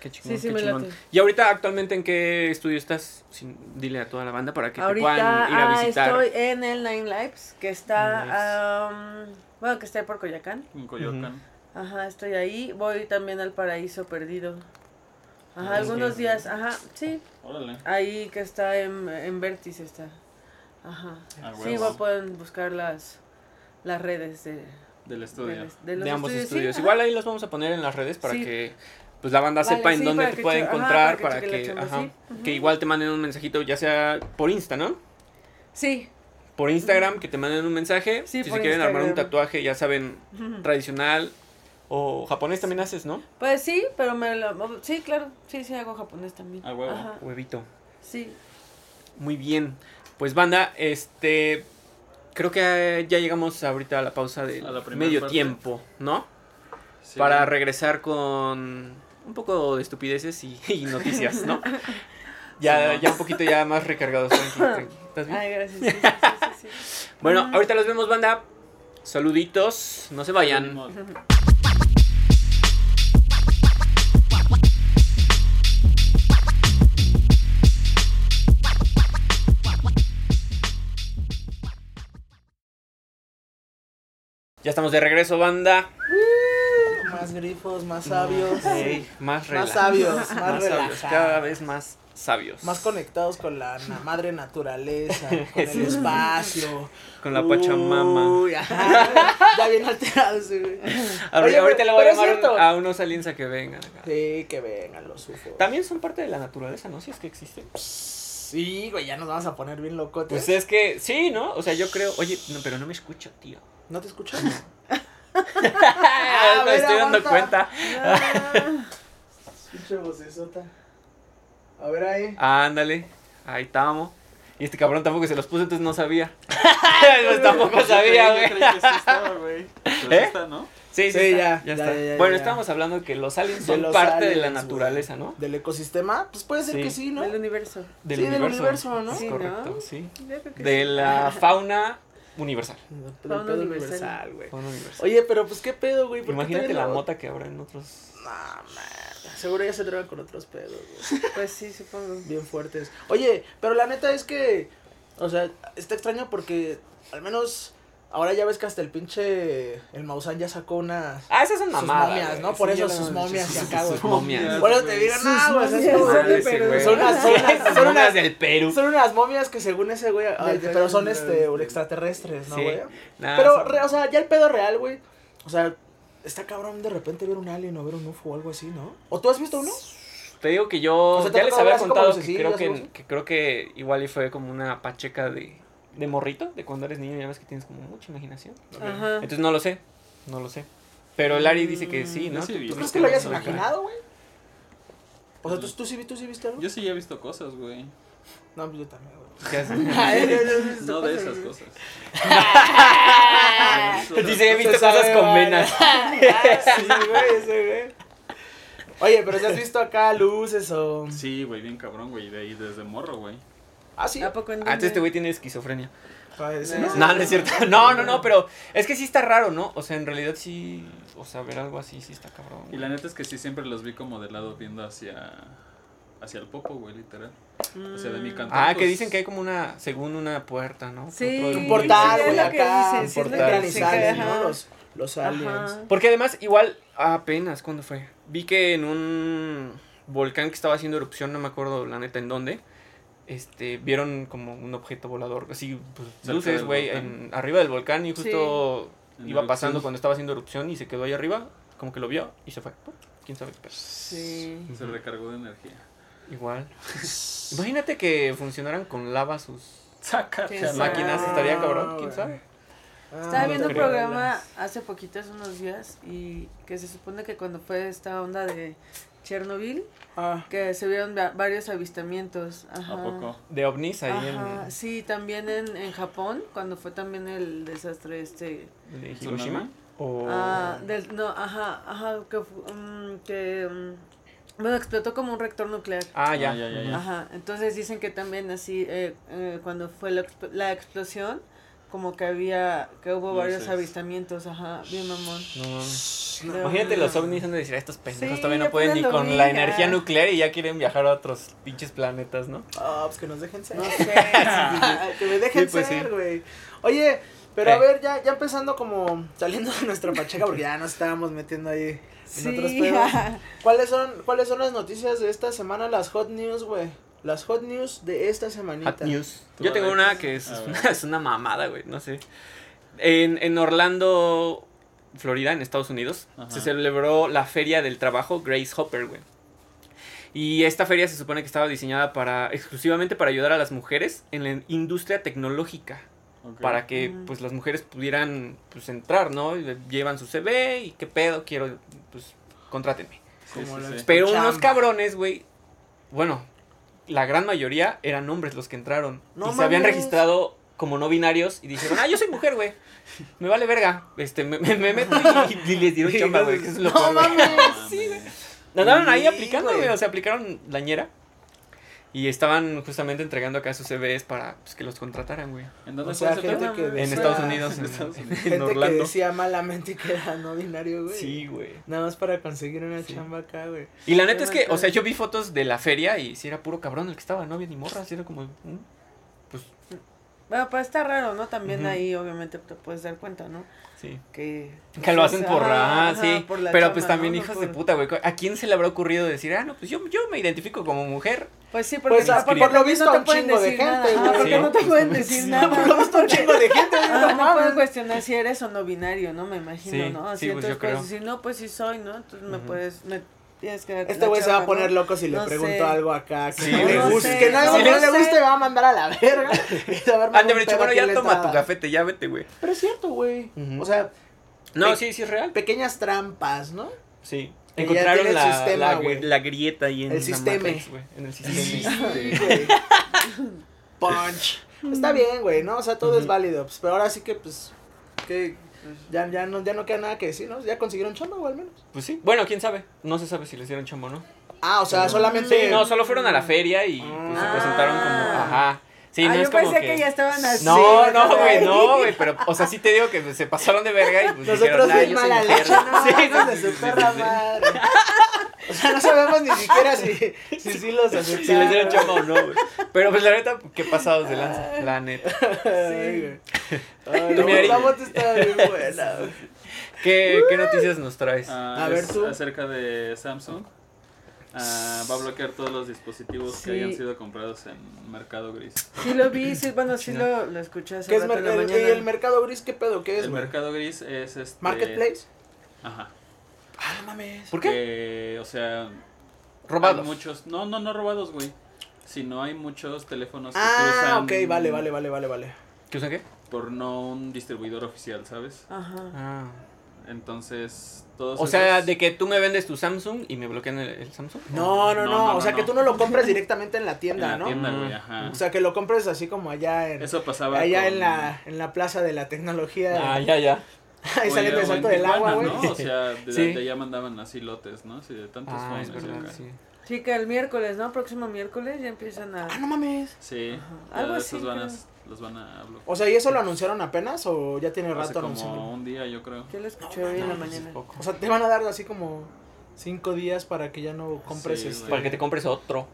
A: Qué chingón,
D: Sí, sí,
A: qué
D: me
A: chingón.
D: late.
A: Y ahorita, actualmente, ¿en qué estudio estás? Sin- dile a toda la banda para que te puedan ir a
D: ah,
A: visitar.
D: estoy en el Nine Lives, que está, am, bueno, que está por Coyacán.
C: En Coyoacán.
D: Ajá, estoy ahí. Voy también al Paraíso Perdido. Ajá,
A: Ah,
D: algunos días, ajá, sí.
C: Órale.
D: Ahí que está en, en Vértice está. Ajá. Sí, igual pueden buscar las, las redes de,
C: Del
D: de,
C: estudio.
D: los- de los
A: de ambos estudios. Igual ahí los vamos a poner en las redes para
D: Sí.
A: que pues la banda
D: Vale,
A: sepa en dónde te puede
D: che- ajá,
A: encontrar,
D: para que chamba,
A: ajá, que igual te manden un mensajito, ya sea por Insta, ¿no?
D: Sí,
A: Por Instagram, que te manden un mensaje.
D: Sí,
A: si se quieren armar un tatuaje, ya saben, tradicional o japonés también haces, ¿no?
D: pues sí, pero me lo, sí, claro, sí, sí hago japonés también.
C: A huevo.
D: Ajá,
A: Huevito.
D: sí.
A: Muy bien. Pues banda, este creo que ya llegamos ahorita a la pausa del
C: A la primera
A: medio
C: parte.
A: tiempo, ¿no?
C: Sí.
A: Para regresar con un poco de estupideces y, y noticias, ¿no? Ya, ya un poquito ya más recargados. Tranqui, tranqui. ¿Estás bien?
D: Ay, gracias. Sí.
A: Bueno, ahorita los vemos, banda. Saluditos, no se vayan. Ya estamos de regreso, banda.
B: Más grifos, más sabios.
A: Ey, más
B: Más sabios, más,
A: Más sabios, cada vez más sabios.
B: Más conectados con la na- madre naturaleza, con el espacio.
A: Con la Pachamama.
B: Uy, ajá, ya bien alterados, sí, güey.
A: Ahorita,
B: Oye,
A: ahorita
B: pero-
A: le voy a llamar
B: cierto.
A: a unos aliens a que vengan acá.
B: Sí, que vengan los UFOs.
A: También son parte de la naturaleza, ¿no? Si es que existen.
B: Sí, güey, ya nos vamos a poner bien locotes.
A: Pues es que, sí, ¿no? O sea, yo creo, oye, no, pero no me escucho, tío.
B: ¿No te escuchas?
A: me
B: ver,
A: estoy dando cuenta.
B: Pinche vocesota. A ver ahí.
A: Ándale, ahí estamos. Y este cabrón tampoco se los puso, entonces no sabía. pues tampoco sabía, güey. ¿Eh? Sí, sí,
B: Sí,
A: está,
B: ya,
A: ya, está.
B: ya, ya,
A: bueno,
B: ya.
A: estábamos hablando que los aliens
B: De
A: son
B: los
A: parte de la naturaleza. ¿no?
B: Del ecosistema, pues puede ser
A: Sí.
B: que sí, ¿no?
D: Del universo.
A: Del
B: Sí, del universo, ¿no?
D: Sí,
A: correcto,
D: ¿no?
A: sí. De la fauna universal.
B: Del
D: Fauna
B: pedo
D: universal.
B: güey.
A: Fauna universal.
B: Oye, pero pues qué pedo, güey. ¿Por qué
A: Imagínate la mota que habrá en otros.
B: No, man. Seguro ya se drogan con otros pedos, güey.
D: Pues sí, supongo.
B: Bien fuertes. Oye, pero la neta es que. O sea, está extraño porque al menos. Ahora ya ves que hasta el pinche. El Maussan ya sacó unas.
A: Ah, esas son
B: Sus
A: mamadas.
B: momias. ¿no? Por eso sus momias y acá,
A: sus
B: güey.
A: momias.
B: Bueno, te digo, no, güey. Son unas- son unas- son
A: momias
B: unas-
A: del Perú.
B: Son unas momias que según ese güey. pero son este extraterrestres, ¿no,
A: Sí.
B: güey?
A: Nah,
B: Pero,
A: son-
B: re- o sea, ya el pedo real, güey. O sea, está cabrón de repente ver un alien o ver un UFO o algo así, ¿no? ¿O tú has visto uno?
A: Te digo que yo
B: O sea, ¿te
A: ya les había contado que creo que, que creo que igual y fue como una pacheca de, de morrito, de cuando eres niño, ya ves que tienes como mucha imaginación.
D: Ajá.
A: Entonces no lo sé, no lo sé. Pero Larry dice que sí, ¿no?
C: sí
A: ¿Tú-
C: vi.
A: tú
B: ¿Tú crees que lo hayas imaginado, güey? O sea, ¿tú, tú, sí, tú sí viste algo?
C: Yo sí he visto cosas, güey.
B: No, pues yo también, güey. Visto
C: No de esas cosas.
A: Dice, he visto cosas
B: sabe,
A: con venas.
B: sí, güey, ese güey. Oye, pero si has visto acá luces o.
C: Sí, güey, bien cabrón, güey. De ahí desde morro, güey.
B: Ah, sí.
D: ¿A poco en
A: Ah, este güey tiene esquizofrenia.
D: No.
B: ¿no?
A: Es cierto. No, no, no, pero es que sí está raro, ¿no? O sea, en realidad sí, o sea, ver algo así sí está cabrón.
C: Y la neta es que sí, siempre los vi como de lado viendo hacia. hacia el popo, güey, literal. O sea, de mi canto.
A: Ah, que
C: pues,
A: dicen que hay como una, según una puerta, ¿no?
D: Sí.
A: Otro-
B: Un portal,
D: Sí,
B: güey, acá.
D: dicen,
A: sí,
B: Aliens, aliens,
D: ajá.
B: ¿no? Los, los aliens.
D: Ajá.
A: Porque además, igual, apenas, ¿cuándo fue? Vi que en un volcán que estaba haciendo erupción, no me acuerdo la neta en dónde, este, vieron como un objeto volador, así, pues, luces, güey, arriba del volcán y justo iba
C: erupción.
A: pasando cuando estaba haciendo erupción y se quedó ahí arriba, como que lo vio y se fue. ¿Quién sabe qué pedo?
D: Sí.
C: Se recargó de energía.
A: Igual. Imagínate que funcionaran con lava sus máquinas,
B: Ah,
A: estaría cabrón, quién sabe.
B: Ah,
D: Estaba
A: no
D: viendo un programa hace poquito, hace unos días, y que se supone que cuando fue esta onda de Chernobyl,
B: Ah,
D: que se vieron va- varios avistamientos. Ajá.
C: ¿A poco?
A: De ovnis ahí
D: Ajá,
A: en
D: sí, también en, en Japón, cuando fue también el desastre este.
A: de. Hiroshima. O...
D: Ah, del, no, ajá, ajá, que, mm, que mm, bueno, explotó como un reactor nuclear.
A: Ah, ya.
C: Ah, ya, ya, ya.
D: Ajá, entonces dicen que también así, eh, eh, cuando fue la, la explosión, como que había, que hubo varios avistamientos, ajá, bien mamón.
A: No Imagínate los ovnis han de decir, estos pendejos
D: Sí,
A: todavía no pueden ni con la energía nuclear y ya quieren viajar a otros pinches planetas, ¿no?
B: ah, pues que nos dejen ser.
D: No sé.
B: que me dejen
A: Sí, pues
B: ser,
A: sí.
B: güey. Oye, pero a ver, ya, ya empezando como saliendo de nuestra pacheca, porque ya nos estábamos metiendo ahí en otros
D: Sí,
B: pedos. ¿Cuáles son, ¿Cuáles son las noticias de esta semana? Las hot news, güey. Las hot news de esta semanita.
A: Hot News. Yo tengo una que es, una, es una mamada, güey, no sé. En, en Orlando, Florida, en Estados Unidos,
C: Ajá.
A: se celebró la Feria del Trabajo Grace Hopper, güey. Y esta feria se supone que estaba diseñada para exclusivamente para ayudar a las mujeres en la industria tecnológica. Para que pues las mujeres pudieran pues entrar, ¿no? Llevan su CV y qué pedo, quiero pues contrátenme.
C: Sí,
B: Como
C: sí,
B: la
C: sí.
A: Pero
B: Chamba.
A: unos cabrones, güey, bueno, la gran mayoría eran hombres los que entraron
B: No
A: y se habían registrado como no binarios y dijeron, "Ah, yo soy mujer, güey." Me vale verga. Este me, me- me meto y, y les dieron chamba, güey, que es lo
B: No
A: peor,
B: mames.
C: Sí,
A: güey. Andaban ahí aplicando,
B: güey.
A: güey. O sea, aplicaron lañera. Y estaban justamente entregando acá sus CVs para pues, que los contrataran, güey.
C: ¿En dónde
B: O sea, gente que
A: En
B: decía-
A: Estados Unidos, en,
C: Estados Unidos.
A: en
B: Gente que decía malamente que era no binario, güey.
A: Sí, güey.
B: Nada más para conseguir una
A: Sí.
B: chamba acá, güey.
A: Y la neta es que, o sea, yo vi fotos de la feria y sí era puro cabrón el que estaba, no había ni morras, era como,
D: Bueno, pues está raro, ¿no? También
A: Ujú.
D: ahí obviamente te puedes dar cuenta, ¿no?
A: sí.
D: Que,
A: Que lo hacen por,
D: Ajá,
A: ah, sí,
D: ajá, por la
A: pero
D: chamba,
A: pues también
D: ¿no? No
A: hijos de
D: por-
A: puta, güey, ¿a quién se le habrá ocurrido decir, ah, no, pues yo, yo me identifico como mujer?
D: Pues sí, porque,
B: Pues,
D: no,
B: por lo visto
D: no te
B: un
D: pueden
B: chingo de
D: decir
B: gente,
D: nada,
B: güey.
D: porque
A: Sí.
D: no te pueden decir
A: Sí,
D: nada.
B: Por lo visto un chingo de gente.
D: Ah,
B: no
D: pueden cuestionar si eres o no binario, ¿no? Me imagino,
A: Sí,
D: ¿no? Así
A: sí, pues, yo
D: entonces puedes
A: creo.
D: decir, no, pues sí soy, ¿no? Entonces me
A: Ujú.
D: puedes, me tienes que dar
B: Este güey se va a poner loco si le
D: No
B: pregunto
D: sé.
B: algo acá que
A: Sí,
B: no le guste.
D: sé.
B: Que no,
A: Sí,
B: no
A: no
B: le guste, va a mandar a la verga. Y se va a armar
A: Han de
B: un
A: haber dicho, bueno, ya toma tu gafete, ya vete, güey.
B: Pero es cierto, güey. O sea,
A: No, sí, sí es real.
B: pequeñas trampas, ¿no?
A: Sí. Encontraron
B: el
A: la,
B: sistema,
A: la,
B: güey.
A: la grieta ahí en
B: El sistema.
A: Matrix, En el sistema.
B: Sí, güey. Punch. Está bien, güey, ¿no? O sea, todo es válido. Pues, pero ahora sí que, pues, que ya, ya, no, ya no queda nada que decir, ¿no? Ya consiguieron chamba, o al menos.
A: Pues sí. Bueno, quién sabe. No se sabe si les dieron chamo o no.
B: Ah, o sea, solamente...
A: Sí, no, solo fueron a la feria y pues, se
B: Ah.
A: presentaron como. Ajá. Sí,
D: ah,
A: no
D: yo
A: es como
D: pensé
A: que.
D: que... ya estaban así.
A: No, no, güey, no, güey, pero, o sea, sí te digo que se pasaron de verga y pues
B: Nosotros
A: dijeron, ah, soy
B: mala leche, no,
A: Sí,
B: hijos de
A: sí,
B: su
A: sí,
B: perra
A: sí, sí.
B: madre. O sea, no sabemos ni siquiera si, si sí los aceptaron.
A: Si les dieron chamba o no, güey. Pero pues la neta, qué pasados de lanza, la neta.
B: Ay, güey. No, la moto estaba bien buena. güey.
A: ¿Qué, qué noticias nos traes?
C: Ah,
B: A ver, tú.
C: Acerca de Samsung. Ah, va a bloquear todos los dispositivos
D: Sí.
C: que hayan sido comprados en Mercado Gris.
D: Sí lo vi, sí, bueno, sí lo, lo escuché hace
B: ¿Qué es
D: rato en la
B: mer- el,
D: mañana.
B: y el mercado gris? ¿Qué pedo? ¿Qué es,
C: El? Mercado Gris es este.
B: ¿Marketplace?
C: Ajá.
B: Ah, no mames.
A: ¿Por qué?
C: Que, o sea.
A: Robados.
C: Muchos. No, no, no robados, güey. Sino hay muchos teléfonos que
B: Ah,
C: cruzan
B: ok, vale, vale, vale, vale, vale.
A: ¿Qué usan qué?
C: por no un distribuidor oficial, ¿sabes?
D: Ajá.
A: Ah.
C: Entonces, todos
A: O sea, de que tú me vendes tu Samsung y me bloquean el, el Samsung.
B: No, no, no,
C: No, no,
B: o sea
C: no,
B: que
C: no.
B: tú no lo compres directamente en la
C: en
B: tienda,
C: la
B: ¿no?
C: tienda, güey, ajá.
B: O sea, que lo compres así como allá en
C: Eso pasaba
B: allá
C: con-
B: en la en la plaza de la tecnología.
A: Ah, ya, ya.
B: ahí saliendo
C: en
B: salto del agua, güey.
C: ¿no? O sea, de,
A: Sí.
C: de allá mandaban así lotes, ¿no? Sí, de tantos
A: Ah, es
C: phones y
A: verdad,
C: acá.
A: sí.
D: Sí, que el miércoles, ¿no? Próximo miércoles ya empiezan a...
B: Ah, no mames.
C: Sí,
D: Algo
C: de
D: así,
C: esos van a. los van a bloquear.
B: O sea, ¿y eso lo anunciaron apenas o ya tiene
C: Hace
B: rato
C: como
B: anunciando?
C: un día, yo creo.
D: Yo lo escuché hoy en la mañana.
A: Poco.
B: O sea, te van a dar así como cinco días para que ya no compres
C: Sí,
B: este.
A: Para que te compres otro.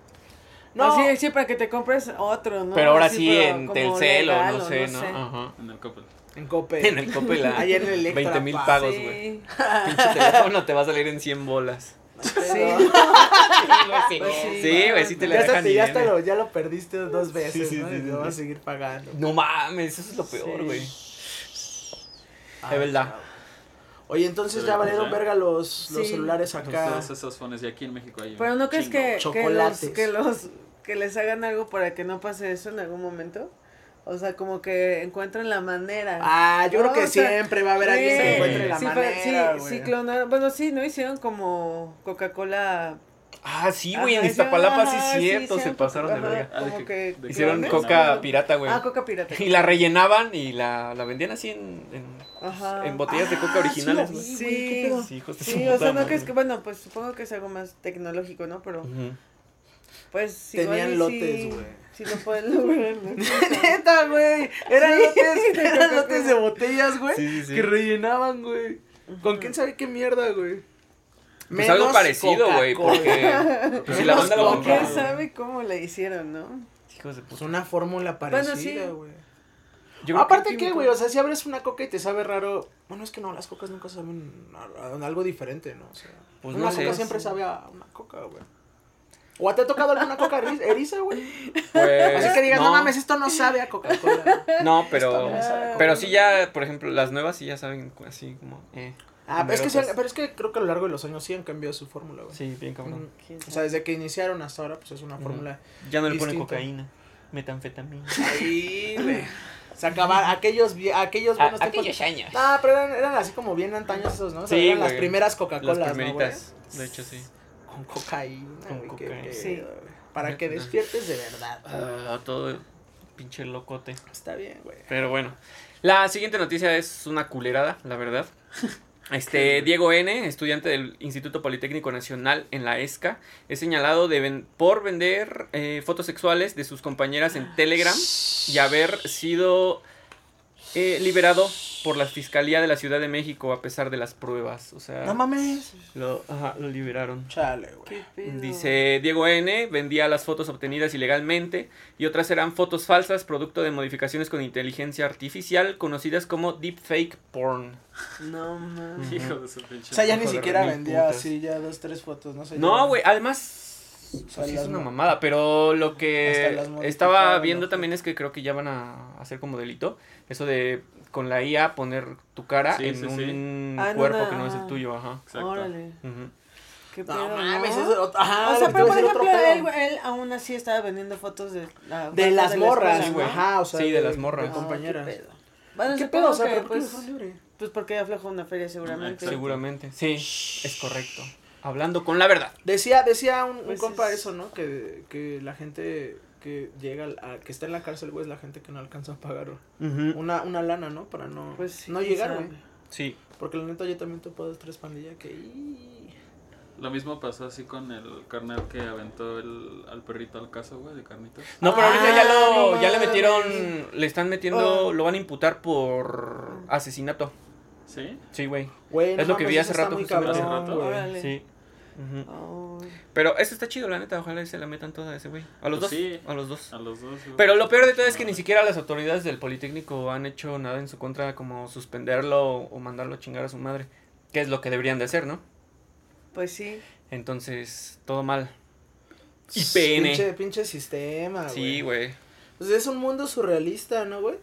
B: No,
D: No, sí, sí, para que te compres otro, ¿no?
A: pero ahora sí
D: pero
A: en
D: como
A: Telcel o
D: legal,
A: no sé, ¿no? Ajá.
C: En el Coppel.
B: en Cope.
A: En el Coppel a
B: Ahí en el Electra,
A: 20 mil
B: pa.
A: pagos,
D: Sí.
A: güey. Pinche teléfono te va a salir en 100 bolas.
D: Sí.
A: Sí,
D: Pues sí.
A: Sí, güey, sí te la
B: Ya, hasta
A: dejan
B: te- ya, hasta lo, ya lo perdiste dos veces,
A: Sí, sí,
B: ¿no?
A: sí,
B: y
A: sí,
B: lo vas a
A: sí.
B: seguir pagando.
A: No mames, eso es lo peor,
D: Sí.
A: güey. Es verdad.
B: Oye, entonces ya valieron verga los, los
D: Sí.
B: celulares acá.
C: todos esos phones y aquí en México hay un
D: Pero ¿no crees que, que, los, que los que les hagan algo para que no pase eso en algún momento? O sea, como que encuentren la manera.
B: Ah, yo creo que
D: o sea,
B: siempre va a haber alguien que encuentre la
D: sí,
B: manera,
D: sí, sí, clonaron. Bueno, sí, ¿no? Hicieron como Coca-Cola.
A: Ah, sí, güey, en Iztapalapa sí es cierto, se pasaron de verga.
C: Ah,
D: Como
C: que-
D: que
A: Hicieron
D: clones.
A: coca
C: no.
A: pirata, güey.
D: Ah, coca pirata.
A: Y la rellenaban y la, la vendían así en, en,
D: Ajá.
A: en botellas de coca
B: Ah,
A: originales,
B: sí,
D: Sí.
A: Sí, hijos de su
D: Sí, o sea, no que es que, bueno, pues supongo que es algo más tecnológico, ¿no? Pero,
A: Ujú.
D: pues,
B: Tenían lotes,
D: sí-
B: güey.
D: Sí lo pueden lograr.
B: Neta, güey. Eran
D: Sí,
B: lotes,
D: de
B: eran lotes de botellas, güey.
A: Sí, sí, sí.
B: Que rellenaban, güey. ¿Con quién sabe qué mierda, güey?
A: Pues algo
B: Menos
A: parecido, güey, porque pues, si la banda lo compraba.
D: ¿Quién sabe cómo le hicieron, no?
A: Hijos de
B: Pues
A: puta.
B: una fórmula parecida, güey. Aparte
A: que-
B: güey, o sea, si abres una coca y te sabe raro, bueno, es que no, las cocas nunca saben a, a algo diferente, ¿no? O sea,
A: Pues
B: una
A: no sé.
B: coca siempre sabe a una coca, güey. ¿O te ha tocado alguna coca eri- eriza, güey?
A: Pues,
B: Así que digas, no.
A: no,
B: mames, esto no sabe a Coca-Cola.
A: No, pero.
B: no a
A: Pero sí ya, por ejemplo, las nuevas sí ya saben así como. Eh.
B: Ah, pero es, que sí pero es que creo que a lo largo de los años sí han cambiado su fórmula, güey.
A: Sí, bien cabrón.
D: ¿Quién
B: O sea, desde que iniciaron hasta ahora, pues es una fórmula.
A: Ya no le ponen cocaína, metanfetamina.
B: Ahí, güey. Se acabaron aquellos, aquellos
A: A-
B: buenos tiempos.
A: aquellos años.
B: Ah, pero eran, eran así como bien antaños esos, ¿no? O sea,
A: Sí,
B: eran las primeras
A: Las
B: Coca-Colas, ¿no, güey?
A: primeritas, de hecho, sí.
B: Con cocaína,
A: Con cocaína.
D: Sí.
B: güey. Para que despiertes de verdad.
A: Ah, todo pinche locote.
B: Está bien, güey.
A: Pero bueno. La siguiente noticia es una culerada, la verdad. Este, Diego N., estudiante del Instituto Politécnico Nacional en la ESCA, es señalado de ven- por vender eh, fotos sexuales de sus compañeras en Telegram y haber sido eh, liberado por la Fiscalía de la Ciudad de México a pesar de las pruebas. O sea,
B: No mames.
A: lo, ajá, lo liberaron.
B: Chale, güey.
A: Dice Diego N. vendía las fotos obtenidas ilegalmente y otras eran fotos falsas producto de modificaciones con inteligencia artificial conocidas como deepfake porn.
D: No mames.
C: Hijo de su pinche.
B: O sea, ya ni siquiera vendía
A: putas.
B: así, ya dos, tres fotos, no sé.
A: No, güey, además
B: O sea,
A: pues sí
B: las
A: es una mamada, pero lo que estaba viendo
B: ¿no?
A: también es que creo que ya van a hacer como delito eso de con la IA poner tu cara
C: Sí,
A: en
C: sí, sí.
A: un
D: Ah,
A: cuerpo
D: una-
A: que no es el tuyo, ajá.
C: Exacto.
D: Órale.
A: Ujú.
D: Qué
B: No
D: pedo,
B: mames,
D: ¿no?
B: eso Ajá,
D: o sea, pero por ejemplo, él, él aún así estaba vendiendo fotos de la
B: De
D: banda
B: las
D: la
B: morras,
D: escuela,
B: güey.
D: ¿no?
B: Ajá, o sea.
A: Sí, de las morras.
B: De
D: Ah,
B: compañeras.
D: ¿Qué pedo? Bueno,
B: ¿Qué pedo? O sea,
D: que,
B: ¿pero por qué
D: pues,
B: libre?
D: pues porque aflojó una feria seguramente.
C: Exacto.
A: Seguramente. Sí, es correcto. Hablando con la verdad.
B: Decía, decía un, un
D: Pues
B: compa
D: es-
B: eso, ¿no? Que, que la gente que llega, al- a, que está en la cárcel, güey, es la gente que no alcanza a pagar una, una lana, ¿no? Para no,
D: Pues sí,
B: no llegar, güey.
A: Sí.
B: Porque la neta yo también topo dos, tres pandillas que...
C: Lo mismo pasó así con el carnal que aventó el, al perrito al caso, güey, de carnitas.
A: No, pero ahorita ya lo,
B: no
A: ya le metieron, le están metiendo,
B: Oh.
A: lo van a imputar por asesinato.
C: ¿Sí?
A: Sí, güey. Es lo que vi hace rato,
B: cabrón,
C: Hace rato.
B: güey.
D: Órale. Ay.
A: Pero eso está chido, la neta. Ojalá y se la metan toda a ese güey. A los
C: Pues
A: dos.
C: sí.
A: A los dos.
C: A los dos. güey.
A: Pero lo peor de todo es que ni siquiera las autoridades del Politécnico han hecho nada en su contra como suspenderlo o mandarlo a chingar a su madre. Que es lo que deberían de hacer, ¿no?
D: Pues sí.
A: Entonces, todo mal. Y
B: Pinche,
A: PN.
B: pinche sistema, güey.
A: Sí, güey.
B: Pues es un mundo surrealista, ¿no, güey?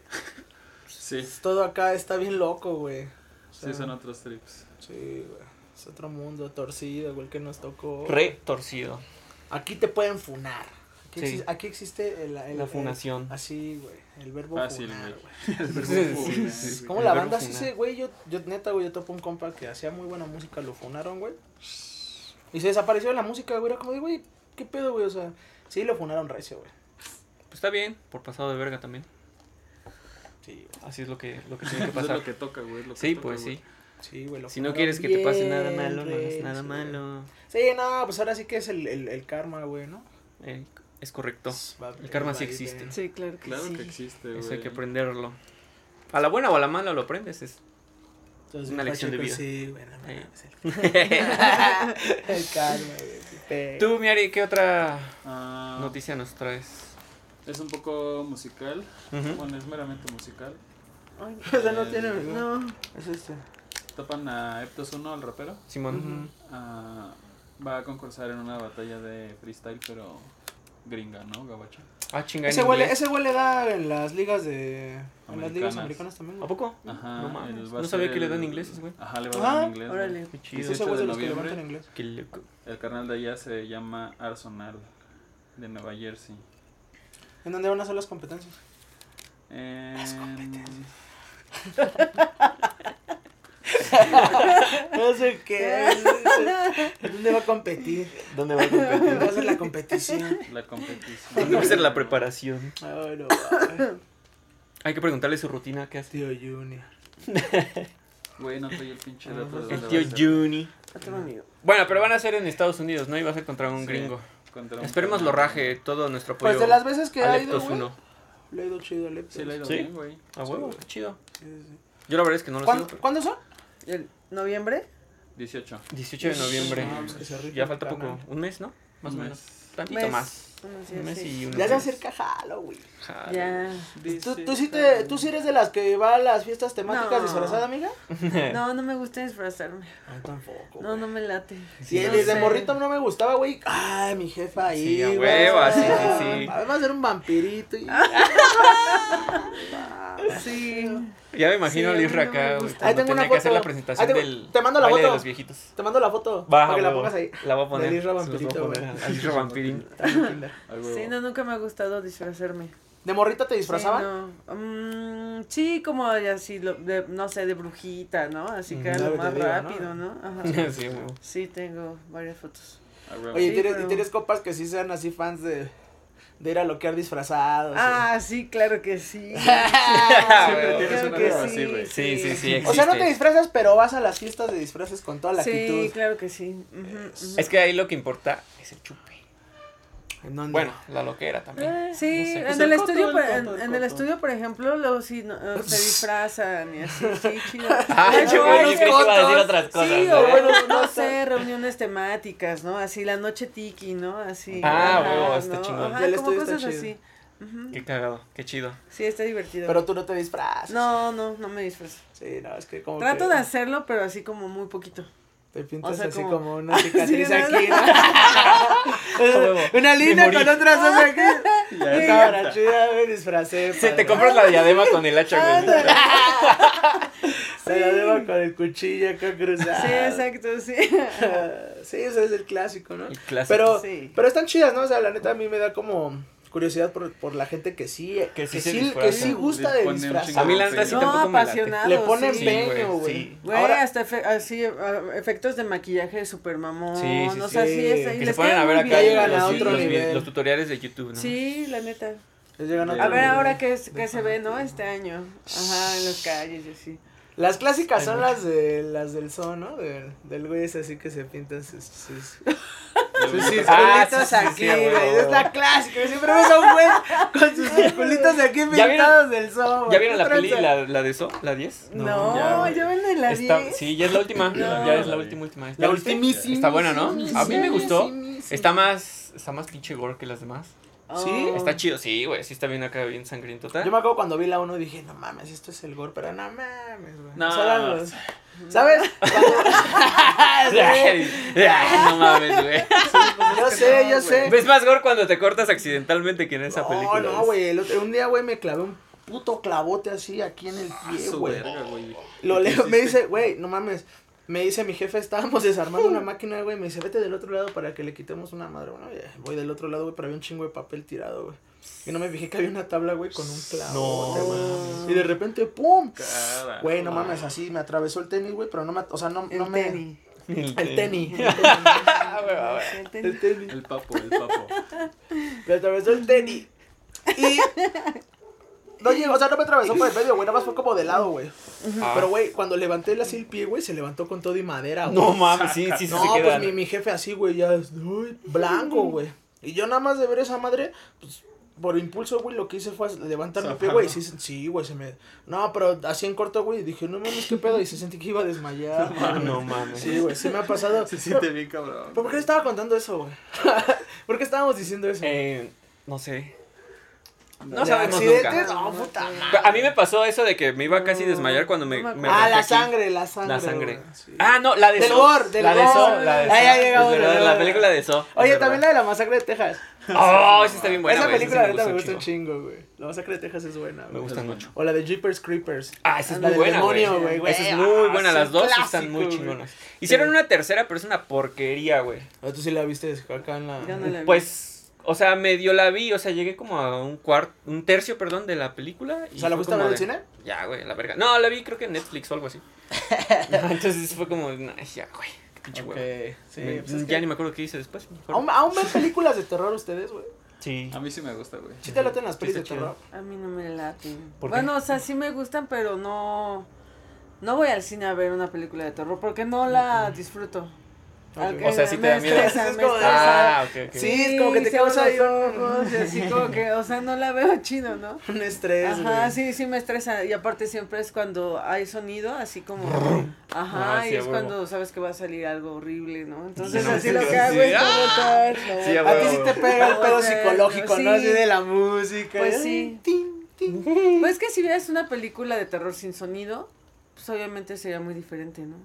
C: Sí,
B: Todo acá está bien loco, güey. O sea,
C: sí son otros trips.
B: Sí, güey. Es otro mundo torcido, güey, que nos tocó.
A: Re torcido.
B: Aquí te pueden funar. Aquí,
A: Sí.
B: exi- aquí existe el, el-
A: La
B: el-
A: funación.
B: así, güey. El verbo
C: Fácil,
B: funar,
C: güey.
B: güey.
A: Sí.
B: Como la banda sí se, güey, yo, yo neta, güey, yo topo un compa que hacía muy buena música, lo funaron, güey. Y se desapareció de la música, güey. Era como de, güey, ¿qué pedo, güey? O sea, sí lo funaron recio, güey.
A: Pues está bien, por pasado de verga también.
B: Sí, güey.
A: Así es lo que, lo que tiene que
C: Eso es
A: pasar.
C: lo que toca, güey. es lo que
A: Sí,
C: toca,
A: pues
C: güey.
A: sí.
B: Sí, güey. lo
A: Si no quieres que te pase nada malo, no hagas nada malo.
B: Sí, no, pues ahora sí que es el, el, el karma, güey, ¿no?
A: Eh, es correcto.
B: Va-
A: El karma
B: va
A: sí existe.
D: Sí, claro que
C: Claro
D: sí.
C: que existe, güey.
A: Eso hay que aprenderlo. A la buena o a la mala lo aprendes. Es...
B: Entonces,
A: Una lección de vida.
B: Sí, güey, no
A: Sí.
B: mames, el, el karma, güey.
A: Tú, Miari, ¿qué otra
C: Ah,
A: noticia nos traes?
C: Es un poco musical. Bueno, es meramente musical.
D: Ay,
B: O sea, no tiene.
D: no.
B: Es este.
C: Topan a Eptos 1, el rapero.
A: Simón.
C: Ah, va a concursar en una batalla de freestyle, pero gringa, ¿no? Gabacha.
A: Ah, chinga, en
B: Ese güey, le- ese güey le da en las ligas de. En las ligas
C: Americanas.
B: americanas también.
A: ¿A poco?
C: Ajá.
A: No mames. No sabía
C: ser
A: que le
C: el-
A: dan inglés ese güey.
C: Ajá, le va a dar en inglés.
D: Órale.
A: Qué chido.
B: ese
C: 18
B: güey
C: de
B: los que
C: noviembre.
B: levantan inglés.
A: Qué loco.
C: El carnal de allá se llama Arsenal, de Nueva Jersey.
B: ¿En dónde van a hacer las competencias?
C: En...
B: No sé qué. ¿Dónde va a competir?
A: ¿Dónde va a
B: ¿Dónde
A: competir?
B: va a hacer la competición?
C: La competición.
A: ¿Dónde va a ser la preparación?
B: Ay, no,
A: Hay que preguntarle su rutina, ¿qué hace?
B: Tío Junior.
C: Güey, no trae el pinche dato de
A: El tío
C: a ser.
A: Juni.
D: Amigo.
A: Bueno, pero van a ser en Estados Unidos, ¿no? Iba a ser contra un
C: Sí,
A: gringo.
C: contra un
A: Esperemos lo raje todo nuestro apoyo.
B: Pues de las veces que
A: a
B: ha ido, güey.
A: 1.
B: Le ha ido chido a Leptos.
C: Sí, le ha ido
A: ¿Sí?
C: bien, güey.
A: A huevo,
B: Sí,
A: qué chido.
B: Sí, sí.
A: Yo la verdad es que no lo
B: ¿Cuándo,
A: sigo. pero-
B: ¿Cuándo son?
D: ¿El noviembre?
C: 18.
A: 18 de noviembre.
B: Pues que se rife
A: Ya
B: el
A: falta poco.
B: canal.
A: Un mes, ¿no? Más o
C: Un
A: menos.
C: mes.
A: Tantito
D: Mes.
A: más. Un mes
D: sí.
A: y unos
B: Ya se acerca Halo, güey.
A: Jale.
D: Ya.
B: ¿Tú, tú, sí te, ¿Tú sí eres de las que va a las fiestas temáticas
D: No.
B: disfrazada, amiga?
D: No, no me gusta disfrazarme.
B: No, tampoco.
D: No, no me late.
B: Sí,
D: No
B: desde
D: sé.
B: morrito no me gustaba, güey. Ay, mi jefa ahí.
A: Sí, a huevo, sí, sí, sí.
B: Va a ser un vampirito. Y...
D: Sí.
A: Ya me imagino
D: Sí,
A: a
D: a
A: Luis
D: mí no me
A: Raca, güey.
B: Ahí tengo una
A: tenía que hacer
B: foto.
A: la presentación
B: te-
A: del
B: te mando la
A: baile de
B: foto.
A: los viejitos.
B: Te mando la foto
A: Va,
B: para que la pongas ahí.
A: La voy a poner.
B: Del Isra Vampirito,
A: al Isra Vampirín.
D: Sí, no, nunca me ha gustado disfrazarme.
B: ¿De morrita te disfrazaban?
D: Sí, no. Mm, sí, como así, lo- de, no sé, de brujita, ¿no? Así que era lo más
B: digo, ¿no?
D: rápido, ¿no? Ajá.
A: Sí, güey.
D: Sí, tengo varias fotos.
C: Güey.
B: Oye, ¿y
D: Sí,
B: tienes,
D: pero-
B: y tienes copas que sí sean así fans de, de ir a loquear disfrazados.
D: Ah, sí, claro que sí.
C: Siempre tienes una
D: que sí,
C: así, güey.
A: Sí, sí, sí.
B: o sea, no te disfrazas, pero vas a las fiestas de disfraces con toda la
D: Sí,
B: actitud.
D: claro que sí.
A: Es que ahí lo que importa es el chupe.
B: ¿En dónde?
A: Bueno, la loquera también.
D: Eh, Sí,
A: No sé.
D: en,
C: Pues
D: el
C: el coto,
D: estudio,
C: el coto,
D: en,
C: el
D: en el estudio, por ejemplo, luego sí no, se disfrazan y así, sí, chido.
A: Ah,
D: hecho,
A: yo iba a decir otras cosas.
D: Sí,
A: ¿no?
D: o bueno, no sé, reuniones temáticas, ¿no? Así la noche tiki, ¿no? Así.
A: Ah, huevo, está chingón.
D: Ajá,
B: El
D: como
B: estudio está
D: cosas
B: chido.
D: así. Ujú.
A: Qué cagado, qué chido.
D: Sí, está divertido.
B: Pero tú no te disfrazas.
D: No, no, no me disfrazo.
B: Sí, no, es que como
D: Trato
B: que
D: de hacerlo, pero así como muy poquito.
B: Te pintas
D: o sea,
B: así
D: como-
B: como, una cicatriz
D: Sí,
B: aquí,
D: ¿no?
B: una línea con otras dos aquí.
C: Ya.
B: Cámara chida, me disfracé.
A: Si te compras la diadema con el hacha, güey.
B: La debo con el cuchillo acá cruzado.
D: Sí, exacto, sí.
B: sí, ese es el clásico, ¿no?
A: El clásico.
B: Pero,
D: Sí.
B: pero están chidas, ¿no? O sea, la neta a mí me da como curiosidad por, por la gente que sí, que,
A: sí
B: sí,
A: se
B: que
A: disfraza.
B: sí gusta de
C: ponen
B: disfrazar.
A: A mí la
C: de
A: neta sí.
D: No,
A: tampoco me late.
D: apasionado.
B: Le ponen
D: sí.
B: empeño,
A: güey,
B: güey.
A: sí.
D: Güey,
B: Ahora-
D: hasta efe- así, ah, efectos de maquillaje super mamón.
A: Sí, sí,
D: o sea,
B: sí.
D: sí, es, y
A: Que se
D: les
A: ponen
D: queda
A: a ver acá
B: llegan a
A: los,
B: otro
A: los-
B: nivel.
A: los tutoriales de YouTube, ¿no?
D: Sí, la neta.
C: A
D: A ver ahora qué, es- qué se ve, ¿no? Este año. Ajá, en las calles y así.
B: Las clásicas son las de las del son, ¿no? Del, del güey es así que se pintan sus, sus, sus
A: Ah,
B: circulitos
A: sí, sí,
B: aquí,
A: sí,
B: güey. es la clásica. Siempre ves a un güey con sus circulitos de aquí
A: ¿Ya
B: pintados del güey.
A: ¿Ya vieron
B: ¿Qué
A: la peli, la, la de eso? ¿La 10?
D: No,
C: ya, güey.
D: ya ven en la
A: Está,
D: 10.
A: sí, ya es la última.
D: No.
A: Ya es la última, última.
B: La
A: ¿Ya viste?
B: ultimísima.
A: Está buena, ¿no? A mí me gustó. Está más, está más pinche gore que las demás.
B: ¿Sí?
D: Oh.
A: Está chido, sí, güey. Sí está bien acá, bien sangriento.
B: Yo me acuerdo cuando vi la 1 dije, no mames, esto es el gore, pero no mames, güey.
C: No.
B: O sea, los- ¿Sabes? Cuando-
A: no mames, güey.
B: yo sé, yo sé.
A: Ves más gore cuando te cortas accidentalmente que en esa
B: No,
A: película.
B: no, güey. el otro- Un día, güey, me clavé un puto clavote así aquí en el pie,
C: Su
B: güey.
C: güey.
B: Lo
C: ¿Qué
B: leo, me dice, güey, no mames. Me dice mi jefe, estábamos desarmando una máquina, güey. Me dice, vete del otro lado para que le quitemos una madre. Bueno, ya, voy del otro lado, güey, pero había un chingo de papel tirado, güey. Y no me fijé que había una tabla, güey, con un clavo.
A: No,
B: Y de repente, ¡pum!
C: Cara.
B: Güey, no mames, así me atravesó el tenis, güey, pero no me, o sea, no,
D: El
B: no me.
D: tenis.
B: El tenis.
D: El
B: El
D: tenis.
B: tenis.
C: El papo, el papo.
B: Me atravesó el tenis. Y. No llegó, o sea, no me atravesó por el medio, güey, nada más fue como de lado, güey.
A: Ah.
B: Pero, güey, cuando levanté así el pie, güey, se levantó con todo y madera, güey.
A: No mames, sí, sí, sí
B: No,
A: se
B: pues mi, mi jefe así, güey, ya, uy, blanco, güey. Y yo nada más de ver esa madre, pues, por impulso, güey, lo que hice fue levantar mi pie, güey, y sí, sí, güey, se me... No, pero así en corto, güey, dije, no mames, qué pedo, y se sentí que iba a desmayar.
A: No mames.
B: Sí, güey, sí me ha pasado.
C: Se siente bien cabrón.
B: ¿Pero ¿Por qué le estaba contando eso, güey? ¿Por qué estábamos diciendo eso?
A: Eh, no sé. No
B: ¿De
A: sabemos
B: accidentes?
A: nunca.
B: No, puta madre.
A: A mí me pasó eso de que me iba casi a desmayar cuando me,
B: Ah, la
A: aquí.
B: sangre, la sangre.
A: La sangre.
B: sí.
A: Ah, no, la de
B: Del
A: So.
B: gore, del
A: la de So,
B: gore.
A: la de
B: Ah,
A: So.
B: ya llegamos,
A: Es verdad, la película de So.
B: Oye, también la de la masacre de Texas.
A: Oh, sí está bien buena,
B: Esa película, neta, me
A: gusta
B: un chingo, güey. La masacre de Texas es buena,
A: Me gustan mucho.
B: O la de Jeepers Creepers.
A: Ah, esa es muy buena, güey. Esa es muy
B: Ah,
A: buena, las dos
B: clásico,
A: están muy chingonas. Hicieron una tercera, pero es una porquería, güey.
B: Ah, Tú sí la viste acá en la...
D: Yo no la vi.
A: Pues, o sea, medio la vi, o sea, llegué como a un cuarto, un tercio, perdón, de la película. Y
B: O sea, ¿la fuiste a
A: como
B: ver al
A: de,
B: cine?
A: Ya, güey, la verga. No, la vi creo que en Netflix o algo así. Entonces fue como, nah, ya, güey, qué pinche
B: Ok,
A: huevo.
B: sí.
A: Me-
B: pues es
A: ya
B: que-
A: ni me acuerdo qué hice después.
B: ¿Aún, ¿Aún ven películas de terror ustedes, güey?
A: Sí.
C: A mí sí me gusta, güey.
B: ¿Sí te laten las pelis de terror?
D: A mí no me laten.
A: ¿Por qué?
D: Bueno, o sea, sí me gustan, pero no. No voy al cine a ver una película de terror porque no la disfruto. Al-
A: O sea, sí te da miedo.
D: estresa,
B: Es como de-.
A: Ah, ok, ok.
B: Sí, es como que te causa ahí
D: ojos y así como que, o sea, no la veo chido, ¿no?
B: Un estrés,
D: Ajá,
B: güey.
D: sí, sí me estresa. Y aparte siempre es cuando hay sonido, así como. Ajá,
A: Ah, sí,
D: y es
A: huevo.
D: cuando sabes que va a salir algo horrible, ¿no? Entonces
A: Sí,
D: así
A: sí,
D: lo que hago es no
A: ¡Ah!
D: no
A: Sí, a
B: A ti sí te pega el pedo psicológico, ¿no?
D: sí.
B: Así de la música.
D: Pues
B: Ay,
D: sí.
B: tin, tin.
D: Pues que si vieras una película de terror sin sonido, pues obviamente sería muy diferente, ¿no?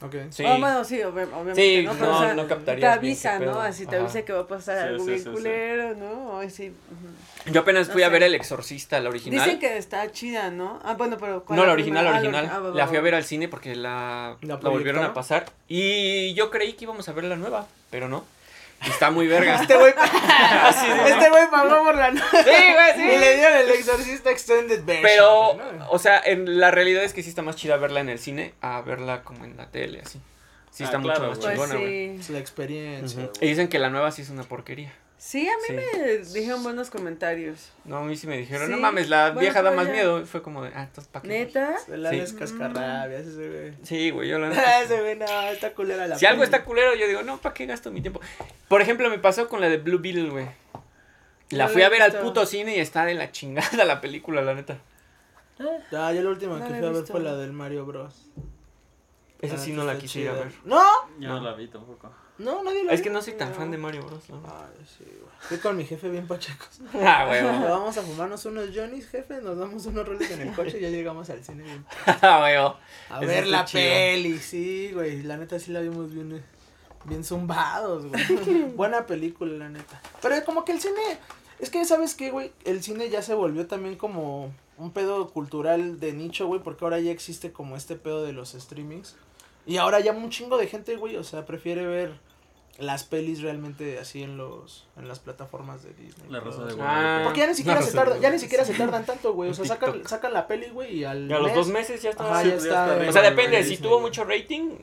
B: Ok.
A: Sí.
D: Ah, bueno, sí, obvi- obviamente,
A: Sí,
D: ¿no? Pero,
A: no,
D: o sea,
A: no
D: te
A: captarías bien
D: avisa,
A: qué
D: ¿no? Así te
A: Ajá.
D: avisa que va a pasar
C: Sí,
D: algo
C: sí,
D: bien
C: sí, sí.
D: culero, ¿no? Ay, sí. ujú.
A: Yo apenas fui
D: No
A: a
D: sé.
A: ver El Exorcista, la original.
D: Dicen que está chida, ¿no? Ah, bueno, pero ¿cuál
A: No,
D: es
A: la original, la?
D: Ah,
A: original.
D: ah, va, va,
A: La fui a ver al cine porque la,
B: ¿La
A: la volvieron a pasar. Y yo creí que íbamos a ver la nueva, pero no. Está muy verga.
B: Este güey, este güey pagó por la noche.
A: Sí, güey,
B: Y le dieron el exorcista extended version.
A: Pero, o sea, en la realidad es que sí está más chida verla en el cine a verla como en la tele, así. Sí
C: Ah,
A: está
C: claro,
A: mucho más.
D: Pues
A: chingona, güey.
B: Es
D: sí.
B: la experiencia.
A: Y dicen que la nueva sí es una porquería.
D: Sí, a mí
A: Sí.
D: me dijeron buenos comentarios.
A: No, a mí sí me dijeron, no mames, la
D: bueno,
A: vieja da más
D: ya.
A: miedo. Fue como de, ah, entonces, ¿para qué?
D: ¿Neta?
B: Alex
A: Sí.
B: Cascarrabias, ese güey.
A: Sí, güey, yo la neta-
B: ese güey, no, está culera la
A: Si algo está culero, yo digo, no, ¿para qué gasto mi tiempo? Por ejemplo, me pasó con la de Blue Beetle, güey. La
D: No
A: fui
D: la
A: a ver al puto cine y está de la chingada la película, la neta.
B: Ah, yo la última
D: No
B: que
D: la
B: fui a ver fue la del Mario Bros.
A: Esa
B: Ah,
A: sí no la
B: está
A: quisiera
B: chida.
A: ver.
B: ¿No?
C: Yo no la vi tampoco.
B: No, nadie la
A: Es que no soy tan
D: No.
A: fan de Mario Bros. ¿no?
B: Ay, sí, güey. Fui con mi jefe bien pachecos.
A: Ah, güey.
B: Vamos a fumarnos unos Johnny's, jefe. Nos damos unos roles en el coche y ya llegamos al cine. bien-
A: Ah, güey.
B: A
A: Eso
B: ver la
A: chido.
B: peli, sí, güey. La neta sí la vimos bien, eh, bien zumbados, güey. Buena película, la neta. Pero como que el cine. Es que, ¿sabes qué, güey? El cine ya se volvió también como un pedo cultural de nicho, güey. Porque ahora ya existe como este pedo de los streamings. Y ahora ya un chingo de gente, güey. O sea, prefiere ver las pelis realmente así en los en las plataformas de Disney.
C: La Rosa de. Guadalupe.
B: Porque ya ni siquiera se tarda, ya ni siquiera se tardan tanto, güey. O sea, sacan, sacan la peli, güey, y al
A: Y a los
B: mes-
A: dos meses ya está.
B: Ajá, ya
C: ya
B: está.
A: O sea, depende.
B: en
A: Si
B: Disney,
A: tuvo
B: güey.
A: mucho rating,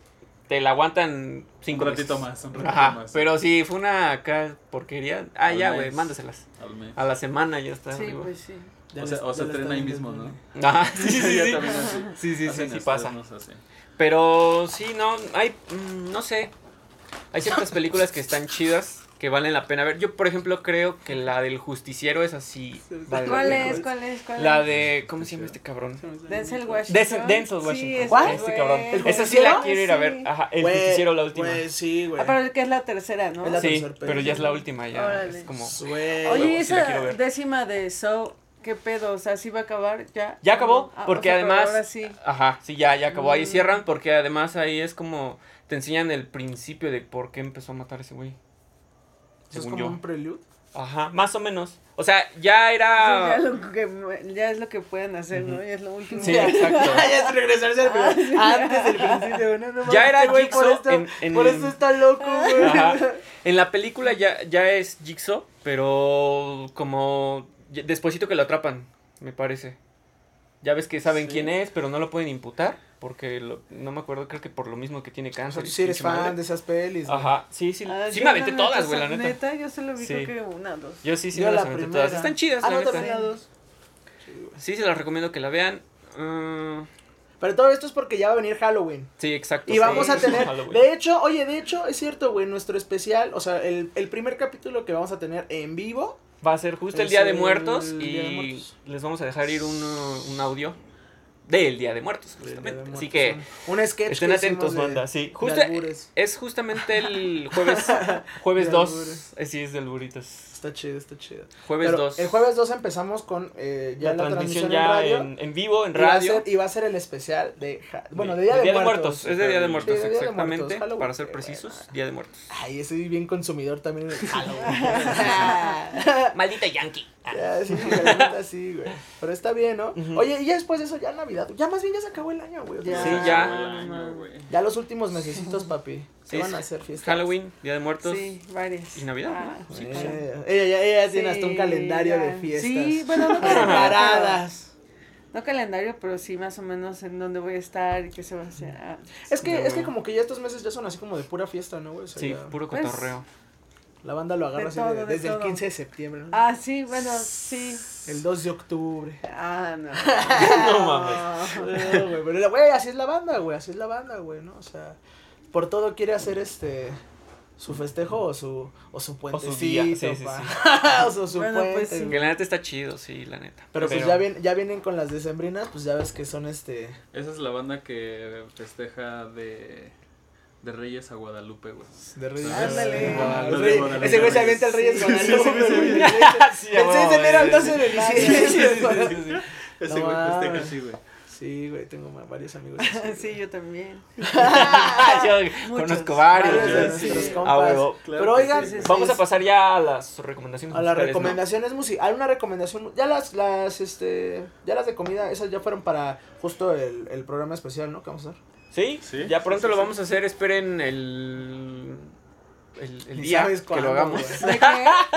A: te la aguantan cinco
C: Un ratito
A: meses.
C: más, un ratito
A: Ajá.
C: más.
A: Pero si fue una acá porquería. Ah,
C: Al
A: ya,
C: mes.
A: güey, mándaselas.
C: Al mes.
A: A la semana ya está.
D: Sí,
A: arriba.
D: pues sí.
B: Ya
C: O
B: les-
C: sea, o se estrena ahí mismo, ¿no?
A: Ajá, sí, sí, sí.
C: Ya
A: sí. Sí, sí, sí, pasa. Pero sí, no, hay, mm, no sé. Hay ciertas películas que están chidas, que valen la pena ver. Yo, por ejemplo, creo que la del justiciero es así. vale la
D: ¿Cuál es? ¿Cuál es? ¿Cuál
A: La
D: es?
A: de, ¿cómo se llama este cabrón?
D: Denzel Washington.
A: Denzel, Washington.
D: es
B: ¿Cuál?
A: Este cabrón. Esa sí la quiero ir a ver. Ajá, el
B: Güey,
A: justiciero la última.
B: Güey, sí, güey.
D: Ah, pero que es la tercera, ¿no?
B: Es la
A: sí,
B: tercer peli.
A: pero ya es la última, ya.
D: Órale.
A: Es como.
B: Güey.
D: Oye,
A: huevo, la
D: esa décima de So, ¿qué pedo? O sea, ¿sí va a acabar ya?
A: Ya acabó,
D: Ah,
A: porque
D: o sea, pero
A: además-
D: Ahora sí.
A: Ajá, sí, ya, ya acabó. Ahí
D: Mm.
A: cierran, porque además ahí es como. Te enseñan el principio de por qué empezó a matar a ese güey.
B: Eso es como
A: yo.
B: un prelude.
A: Ajá, más o menos. O sea, ya era.
D: Sí, ya, lo que, ya es lo que pueden hacer, ¿no? Ya es lo último.
A: Sí, exacto.
B: ya es regresarse al
D: Ah,
B: principio. Antes del principio, no, no
A: Ya era
B: este por
A: Jigsaw
B: esto,
A: en- en-
B: Por esto está loco, güey.
A: Ajá. En la película ya, ya es Jigsaw, pero como despuésito que lo atrapan, me parece. Ya ves que saben
C: Sí.
A: quién es, pero no lo pueden imputar, porque lo- no me acuerdo, creo que por lo mismo que tiene
B: O
A: cáncer.
B: sea,
A: y
B: tú sí eres
A: madre.
B: fan de esas pelis. güey.
A: Ajá, sí, sí,
D: Ah,
A: sí me aventé
D: la
A: todas,
D: neta,
A: güey, la neta.
D: Neta, yo solo vi
A: Sí.
D: creo que una, dos.
A: Yo sí, sí
B: Yo
A: me
B: la
A: las aventé
B: primera.
A: todas. Están chidas,
B: Ah,
A: la
B: no,
A: neta.
B: también la dos.
A: Sí, se las recomiendo que la vean. Mm,
B: Pero todo esto es porque ya va a venir Halloween.
A: sí, exacto.
B: Y vamos a tener, de hecho, oye, de hecho, es cierto, güey, nuestro especial, o sea, el, el primer capítulo que vamos a tener en vivo,
A: Va a ser justo el Día de Muertos y
B: de Muertos.
A: les vamos a dejar ir un, un audio del Día de Muertos,
B: Día de
A: justamente.
B: Muertos,
A: Así que
B: un, sketch
A: estén
B: que
A: atentos,
B: de-
A: banda. Sí,
B: albures.
A: es justamente el jueves jueves
B: De
A: 2.
B: albures.
A: Eh, sí, es de alburitos.
B: Está chido, está chido.
A: Jueves
B: Pero
A: 2.
B: el jueves 2 empezamos con eh, ya
A: la,
B: la,
A: transmisión
B: transmisión,
A: ya
B: en radio.
A: en, en vivo, en
B: y, va a
A: radio.
B: ser, y va a ser el especial de, ja- bueno, de
A: Día
B: Día de, Muertos.
A: Es de Día de Muertos,
B: de Día de
A: exactamente.
B: Muertos, Halloween,
A: para ser precisos. Día de Muertos.
B: Ay, soy bien consumidor también en el
A: Maldita Yankee.
B: Ya, sí, la sí, güey. Pero está bien, ¿no? Oye, y ya después de eso, ya Navidad. Ya más bien ya se acabó el año, güey.
D: Ya.
A: Sí, ya.
C: Güey.
B: Ya los últimos mesecitos, papi. Se
A: Sí,
B: van a hacer fiestas.
A: Halloween, Día de Muertos.
D: Sí, varias.
A: Y Navidad,
D: Ah,
A: ¿no? Sí,
B: Eh, ella, ya, ella tiene hasta un calendario
D: ya.
B: de fiestas.
D: Sí, bueno, no calendario,
B: Preparadas.
D: no calendario, pero sí más o menos en dónde voy a estar y qué se va a hacer. Ah,
B: Es que, es que como que ya estos meses ya son así como de pura fiesta, ¿no, güey? O sea,
A: Sí,
B: ya
A: puro
D: Pues,
A: cotorreo.
B: La banda lo agarra
D: de
B: así
D: todo,
B: de-
D: de
B: desde el
D: todo.
B: 15 de septiembre, ¿no?
D: Ah, sí, bueno, sí.
B: El 2 de octubre.
D: Ah, no.
A: No mames.
B: No, güey, pero, güey, así es la banda, güey, así es la banda, güey, ¿no? O sea, por todo quiere hacer este su festejo o su o su puentecito,
A: día, sí, sí,
B: pa. o su, su
D: Bueno, pues,
B: puente,
D: sí.
B: güey.
A: Que la neta está chido, sí, la neta.
B: Pero pues ya, vienen, ya vienen con las decembrinas, pues ya ves que son este...
C: Esa es la banda que festeja de, de Reyes a Guadalupe, güey.
B: De Reyes.
D: Ándale.
B: Ah, el
C: Guadalupe.
B: ese güey se avienta el Reyes
C: Sí,
B: Guadalupe.
C: sí, sí, sí, sí.
A: Sí,
B: del 6 de enero al 12 de
A: Sí, sí, sí, sí, sí.
C: Ese güey festeja así, güey.
B: Sí, güey, tengo varios amigos. así.
D: Sí, yo también.
A: Yo
D: Muchos.
A: conozco varios.
B: Varios
A: sí.
B: compas.
A: Ah, huevo.
C: Claro
B: Pero oigan,
C: sí,
D: sí, sí.
A: Vamos a pasar ya a las recomendaciones
B: A las
A: musicales, ¿no?
B: recomendaciones musicales. Hay una recomendación. Ya las, las, este. Ya las de comida, esas ya fueron para justo el, el programa especial, ¿no? Que vamos a hacer.
A: ¿Sí?
C: Sí,
A: ya pronto
C: sí,
A: lo
C: sí.
A: vamos a hacer. Esperen el. El, el día
B: sabes
A: que
B: cuándo,
A: lo hagamos.
B: güey.
D: ¿De qué?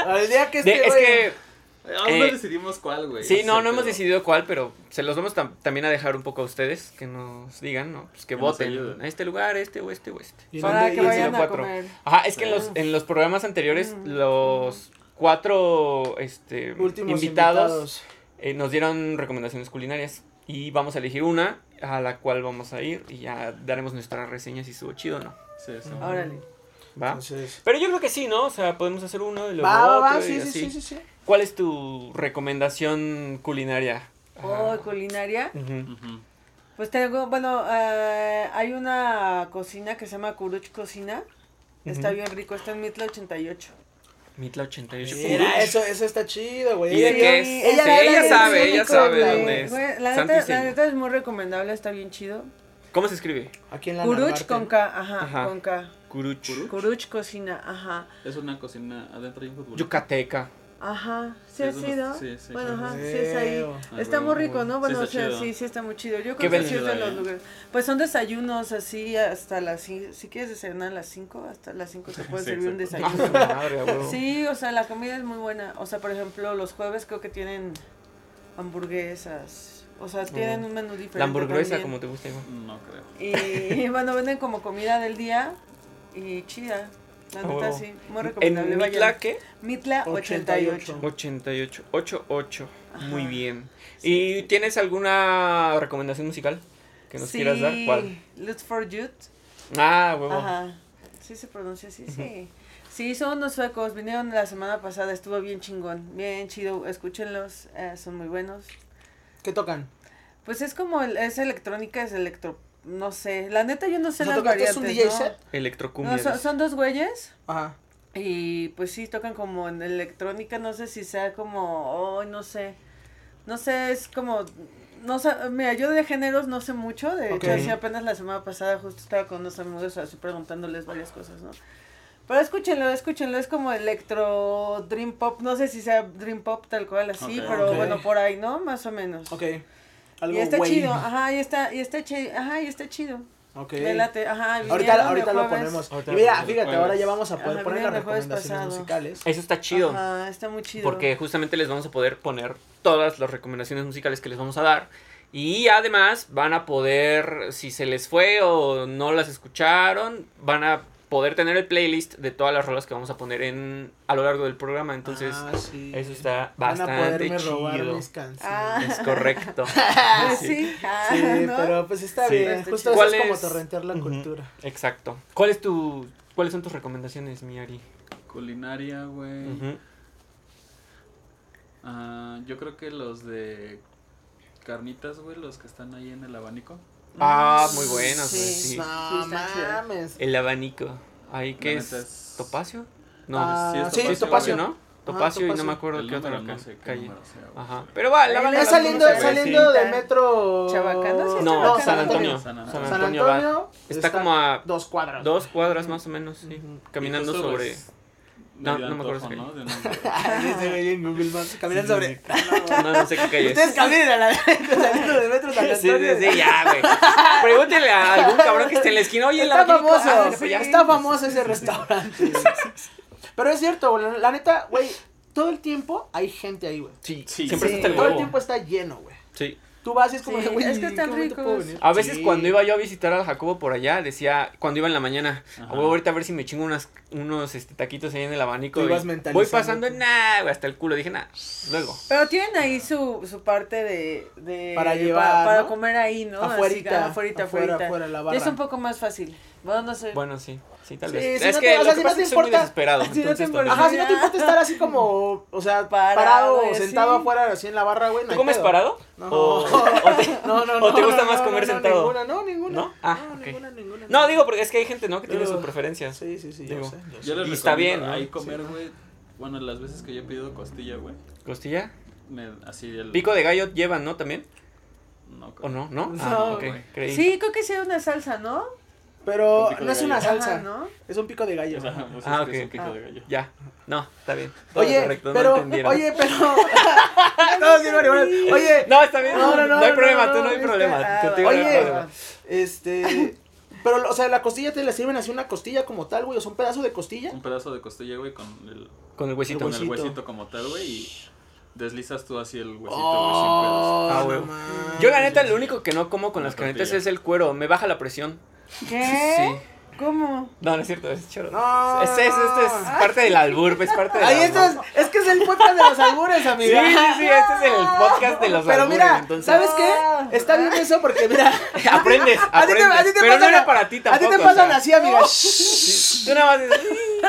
B: Al día que
A: De-
B: este,
A: es que.
C: Aún no
A: Eh,
C: decidimos cuál, güey.
A: Sí, no, no hemos decidido cuál, pero se los vamos tam- también a dejar un poco a ustedes, que nos digan, ¿no? Pues que voten a este lugar, este o este o este.
B: Y
D: Para que vayan a comer.
A: Ajá, es que en
C: Ah.
A: los, en los programas anteriores,
D: Mm.
A: los cuatro este,
B: Últimos
A: invitados,
B: invitados.
A: eh, nos dieron recomendaciones culinarias. Y vamos a elegir una a la cual vamos a ir y ya daremos nuestras reseñas si estuvo chido o no.
C: Sí, sí.
D: Órale.
A: ¿Va?
B: Entonces,
A: Pero yo creo que sí, ¿no? O sea, podemos hacer uno y luego
B: va, va,
A: otro
B: va, sí,
A: así.
B: sí, sí, sí.
A: ¿Cuál es tu recomendación culinaria?
D: Oh, culinaria.
A: Ujú.
C: Ujú.
D: Pues tengo, bueno, eh, hay una cocina que se llama Kuruch Cocina. Está bien rico, está en Mitla 88.
A: Mitla 88.
B: Mira, eso, eso está chido, güey.
A: ¿Y de
B: Ella-
A: qué es?
B: ella-
A: Sí,
B: ella-
A: sabe,
B: ella-
A: ella sabe
B: güey.
A: dónde es.
D: Güey, la, neta,
A: sí.
D: la neta es muy recomendable, está bien chido.
A: ¿Cómo se escribe?
B: Aquí en la
D: Kuruch con K, ajá,
A: Ajá.
D: con K.
A: Kuruch.
C: Kuruch.
D: Kuruch Cocina, ajá.
C: Es una cocina adentro hay un fútbol.
A: Yucateca.
D: Ajá, sí
C: Sí,
D: ha sido.
C: sí, sí,
D: bueno,
C: sí.
D: ajá, sí es ahí.
C: Ah,
D: Está muy rico, ¿no?
C: Sí,
D: Bueno, o
C: está
D: sea,
C: chido.
D: sí, sí está muy chido. Yo
A: ¿Qué
D: creo que sí es de los
C: Ahí.
D: lugares. Pues son desayunos así hasta las 5. Si quieres desayunar a las 5, hasta las 5 te puede
C: Sí,
D: servir un desayuno. Sí, o sea, la comida es muy buena. O sea, por ejemplo, los jueves creo que tienen hamburguesas. O sea, tienen un menú diferente.
A: La hamburguesa,
D: también.
A: como te gusta, igual.
C: No creo.
D: Y bueno, venden como comida del día y chida. La neta,
A: huevo.
D: sí. Muy recomendable.
A: ¿En. Mitla qué?
D: Mitla 88.
A: 88. 88. Muy bien.
D: Sí,
A: ¿Y
D: sí.
A: tienes alguna recomendación musical que nos
D: sí,
A: quieras dar? ¿Cuál?
D: Look for Youth.
A: Ah, huevo.
D: Ajá. Sí se pronuncia así, sí. Sí, son unos suecos. Vinieron la semana pasada. Estuvo bien chingón. Bien chido. Escúchenlos. eh, son muy buenos.
B: ¿Qué tocan?
D: Pues es como, el- es electrónica, es electro, no sé, la neta yo no sé
B: ¿No
D: las variantes,
B: un DJ
D: ¿no?
B: set?
A: Electrocumbia.
D: No, son, dos güeyes
B: Ajá.
D: y pues sí, tocan como en electrónica, no sé si sea como, oh, no sé, no sé, es como, no sé, mira, yo de géneros no sé mucho, de hecho, así apenas la semana pasada justo estaba con unos amigos así preguntándoles varias cosas, ¿no? Pero escúchenlo, escúchenlo, es como electro dream pop, no sé si sea dream pop tal cual así, pero bueno, por ahí, ¿no? Más o menos.
B: Ok. Algo
D: Y está chido, ajá, y está, y está chido, ajá, y está chido.
B: Ok.
D: Ajá,
B: Ahorita, ahorita lo ponemos.
A: Ahorita
B: y mira, fíjate, ahora ya vamos a poder
D: Ajá,
B: poner las recomendaciones
D: pasado.
B: musicales.
A: Eso está chido.
D: Ajá, está muy chido.
A: Porque justamente les vamos a poder poner todas las recomendaciones musicales que les vamos a dar. Y además van a poder, si se les fue o no las escucharon, van a poder tener el playlist de todas las rolas que vamos a poner en a lo largo del programa. Entonces,
B: Ah, sí.
A: eso está
B: Van a
A: bastante
B: poderme robar
A: chido.
B: mis canciones.
D: Ah.
A: Es correcto.
D: Pues sí, ah,
B: Sí,
D: ¿no?
B: pero pues está
A: Sí.
B: bien. Justo eso
A: ¿Cuál
B: es como
A: es?
B: torrentear la cultura.
A: Exacto. ¿Cuál es tu, ¿Cuáles son tus recomendaciones, mi Ari?
C: Culinaria, güey. Ah, yo creo que los de carnitas, güey, los que están ahí en el abanico.
A: Ah, muy buenas, güey,
D: Sí.
A: sí.
B: No
D: Sí, está chido.
B: mames.
A: El abanico. Ahí que es, Topacio? No,
B: Ah,
C: sí, es
B: sí,
C: Topacio,
B: Topacio.
A: ¿no? Topacio y no me acuerdo qué otra
C: no sé
A: calle. Ajá. Pero va, la
B: Es saliendo, saliendo del metro.
D: Chabacano, sí,
A: No. San Antonio.
C: San Antonio.
A: San
B: San
A: Antonio va. Está como a
B: dos cuadras.
A: dos cuadras más o menos, sí. Caminando sobre. No, no me acuerdo
C: ¿no? De
B: en Google Maps. Caminan
A: Sí,
B: sobre.
A: sí, No, no sé qué calle
B: Ustedes
A: es.
B: caminen a la saliendo del metro San
A: Sí, sí,
B: Antonio.
A: sí, ya, güey. Pregúntele a algún cabrón que esté en la esquina. Oye, el
B: Está
A: abanico.
B: famoso.
A: Ah, ya.
B: Está famoso ese restaurante. Pero es cierto, güey. La, la neta, güey. Todo el tiempo hay gente ahí, güey.
A: Sí,
C: Sí.
A: siempre
D: Sí.
A: está el
B: Todo el tiempo está lleno, güey.
A: Sí.
B: Tú vas y es como,
D: Sí,
B: güey,
D: es que
B: ¿en
D: están ricos.
A: A veces
B: Sí.
A: cuando iba yo a visitar a Jacobo por allá, decía, cuando iba en la mañana,
C: Ajá.
A: "A huevo, ahorita a ver si me chingo unas, unos este, taquitos ahí en el abanico.
B: Ibas
A: voy pasando, güey, hasta el culo. Dije, nah, luego.
D: Pero tienen ahí su, su parte de, de
B: Para llevar,
D: para, para
B: ¿no?
D: comer ahí, ¿no? Así,
B: Afuerita,
D: afuerita,
B: afuera, afuera, la
D: Y
B: barra.
D: es un poco más fácil. Bueno, no sé.
A: Bueno, sí, sí, tal
B: Sí,
A: vez.
B: si
A: es
B: no
A: que
B: te- o
A: lo
B: sea,
A: que
B: si no te
A: es que soy muy
B: importa-
A: desesperado.
D: si no te importa-
B: Ajá, si no te importa estar así como, o sea,
D: Parado
B: o sentado afuera, así en la barra, güey. no
A: ¿Tú comes
B: pedo.
A: parado?
B: No.
A: O, o te-
B: No, no,
A: ¿O te
B: no,
A: gusta
B: no,
A: más
B: no,
A: comer
B: no,
A: sentado?
B: Ninguna, no, ninguna.
A: ¿No? Ah, ok.
B: ninguna, ninguna.
A: No, digo porque es que hay gente, ¿no? Que tiene sus preferencias.
B: Sí, sí, sí, yo
A: Digo,
B: sé, yo sé.
C: Yo les
A: Y está bien, ¿no?
C: ahí comer,
B: Sí, ¿no?
C: güey. Bueno, las veces que yo he pedido costilla, güey.
A: ¿Costilla?
C: me- Así el.
A: Pico de gallo llevan, ¿no? También.
C: No,
A: ¿O no? ¿No?
B: No,
A: Ah. Creí.
D: Sí, creo que sí una salsa, ¿no?
B: Pero no es una salsa,
D: Ajá, ¿no?
B: es un pico de gallo.
C: Ajá, pues
A: Ah,
C: es que es
A: ok.
C: un pico
D: Ah.
C: de gallo.
A: Ya. No, está bien. Todo
B: Oye,
A: correcto, no
B: pero,
A: entendieron.
B: oye, pero. Todos bien marihuanos. Oye,
A: No, está bien.
B: No, no, no,
A: hay
B: no,
A: problema,
B: no,
A: tú no
B: no,
A: hay problema.
D: ah,
A: no hay
B: oye.
A: problema.
B: este. Pero, o sea, la costilla te la sirven así una costilla como tal, güey. O sea, un pedazo de costilla.
C: Un pedazo de costilla, güey, con el,
A: Con el huesito.
C: con el
B: huesito.
C: huesito como tal, güey. Y deslizas tú así el huesito,
B: Oh,
A: Ah,
B: no.
A: Yo la neta lo único que no como con
C: Una
A: las
C: tortilla.
A: es el cuero, me baja la presión.
D: ¿Qué?
A: Sí.
D: ¿Cómo?
A: No, no es cierto, es choro.
B: No,
A: es, es, es, es parte del albur, es parte del
B: Ahí esto es, es que es el podcast de los albures,
A: Sí,
B: amiga.
A: sí, sí, este es el podcast de los
B: Pero
A: albures,
B: mira,
A: entonces.
B: ¿sabes qué? Está bien eso porque mira,
A: Aprendes,
B: a ti te,
A: aprendes.
B: a ti te
A: pero no
B: pasan
A: era
B: a-
A: para ti
B: A
A: tampoco.
B: ti te
A: o
B: pasan
A: sea,
B: así, amiga.
A: sí, Tú nada más dices,
B: no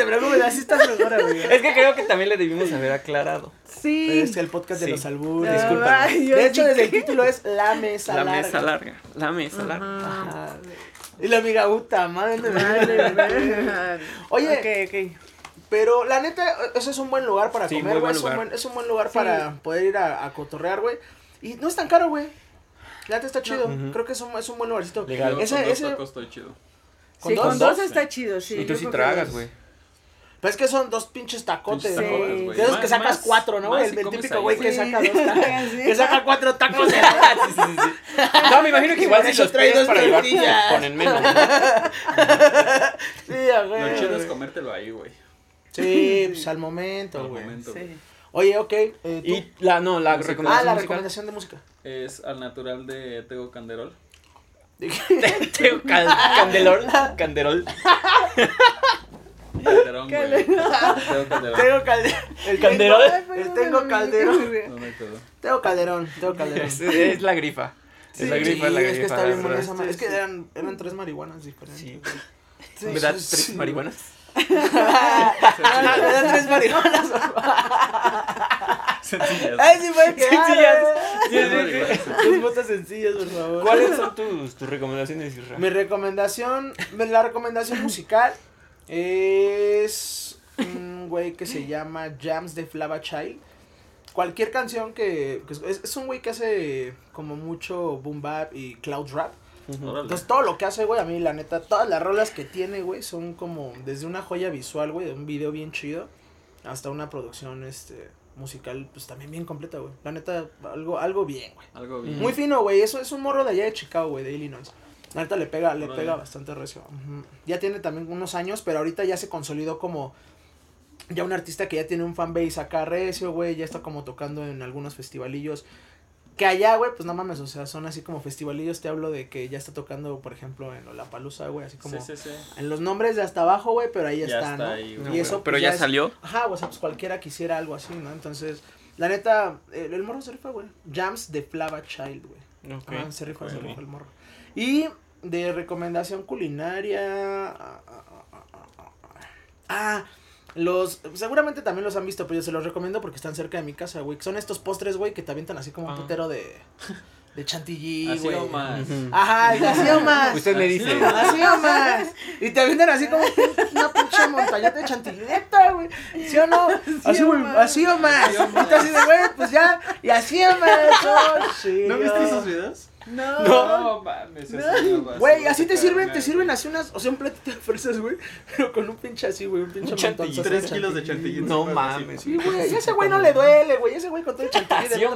B: te preocupes, así estás mejor, amiga.
A: Es que creo que también le debimos haber aclarado.
D: Sí.
B: Es el podcast de los albures.
D: No, ay, yo
B: De hecho, desde el título es La Mesa
A: La
B: Larga.
A: mesa larga. La mesa larga.
B: Ajá. Y la amiga, puta madre.
D: Vale, vale.
B: Oye.
D: Ok, ok.
B: Pero la neta, ese es un buen lugar para
A: Sí,
B: comer, güey. Es, un
A: lugar.
B: buen- es un buen lugar
D: Sí.
B: para poder ir a, a cotorrear, güey. Y no es tan caro, güey. La neta está chido. Creo que es un, es un buen lugarcito.
A: Legal.
B: Ese,
C: con dos tacos estoy chido.
B: ¿Con
D: sí,
B: dos?
D: con dos está chido, sí.
A: y tú sí tragas, güey.
B: Pero es que son dos pinches tacotes. De esos que sacas
C: más-
B: cuatro, ¿no? El, típico güey que saca dos tacos.
D: Sí.
B: Que saca cuatro tacos.
A: Sí, sí, sí, sí. No, me imagino que igual si los
B: trae
A: pides
B: dos
A: para llevar, ponen menos. ¿no?
B: sí, a güey.
C: Lo chido es comértelo ahí, güey.
B: Sí, pues al momento,
C: Al
B: güey.
C: momento, güey.
D: Sí.
B: Oye, ok. eh, tú.
A: Y la, no, la
C: Música.
B: ah,
A: recomendación
B: la
A: musical.
B: recomendación de música.
C: Es al natural de Tego Canderol.
A: Teo Cal- Candelor. Canderol.
C: Calderón, güey.
B: Tengo calderón. El
A: Calderón.
B: El tengo
D: me
B: calderón.
C: Me.
B: Tengo calderón. Tengo calderón.
A: Es, es la grifa. Es la grifa, es la
B: Sí,
A: grifa.
B: es que está bien buena
A: ¿verdad?
B: esa ma- Es que eran, eran tres marihuanas diferentes.
A: Sí.
B: Sí,
A: ¿Verdad? ¿Tres
B: sí.
A: marihuanas?
B: Eran tres marihuanas.
C: Sencillas.
B: Ay, sí puede quedar.
A: Sencillas. Sí, sí, sí.
B: Dos botas sencillas, por favor.
A: ¿Cuáles son tus, tus recomendaciones?
B: Mi recomendación, la recomendación musical es un güey que se llama Jams de Flava Child. Cualquier canción que, que es, es un güey que hace como mucho boom bap y cloud rap. Entonces todo lo que hace, güey, a mí la neta, todas las rolas que tiene, güey, son como desde una joya visual, güey, de un video bien chido, hasta una producción, este, musical, pues también bien completa, güey. La neta, algo, algo bien, güey.
C: Algo bien.
B: Muy fino, güey, eso es un morro de allá de Chicago, güey, de Illinois. La neta le pega, le pega bastante recio. Ya tiene también unos años, pero ahorita ya se consolidó como ya un artista que ya tiene un fanbase acá recio, güey, ya está como tocando en algunos festivalillos. Que allá, güey, pues no mames, o sea, son así como festivalillos, te hablo de que ya está tocando, por ejemplo, en Lollapalooza, güey, así como
C: Sí, sí, sí.
B: en los nombres de hasta abajo, güey, pero ahí
C: Ya
B: está,
C: está
B: ¿no?
C: ahí, güey.
A: No,
B: y eso,
A: güey, pero
B: pues,
A: ya
B: es-
A: salió.
B: Ajá, o sea, pues cualquiera quisiera algo así, ¿no? Entonces, la neta, el, el morro se rifa, güey. Jams de Flava Child, güey.
A: Ok.
B: Ajá, se rifa, se rifa el morro. Y de recomendación culinaria. ah, ah, ah, ah, los. Seguramente también los han visto, pero yo se los recomiendo porque están cerca de mi casa, güey. que Son estos postres, güey, que te avientan así como un putero de. De chantilly,
C: Así
B: güey.
C: o más.
B: Ajá, y así o más.
A: Usted me dice.
B: Así o más. Y te avientan así como una pinche montañita de chantilleta, güey. ¿Sí o no? Así,
D: o
B: güey,
D: más.
B: así o más. Y tú así de, güey, pues ya. Y así o más. Oh,
C: ¿No viste esos videos?
D: No.
C: No, mames.
B: Güey, así te sirven, te sirven así unas, o sea, un platito de fresas, güey, pero con un pinche así, güey, un pinche
A: Un chantilly.
C: Tres kilos de chantilly.
A: No mames.
B: Sí, güey, y ese güey no le duele, güey, ese güey con todo el chantilly de.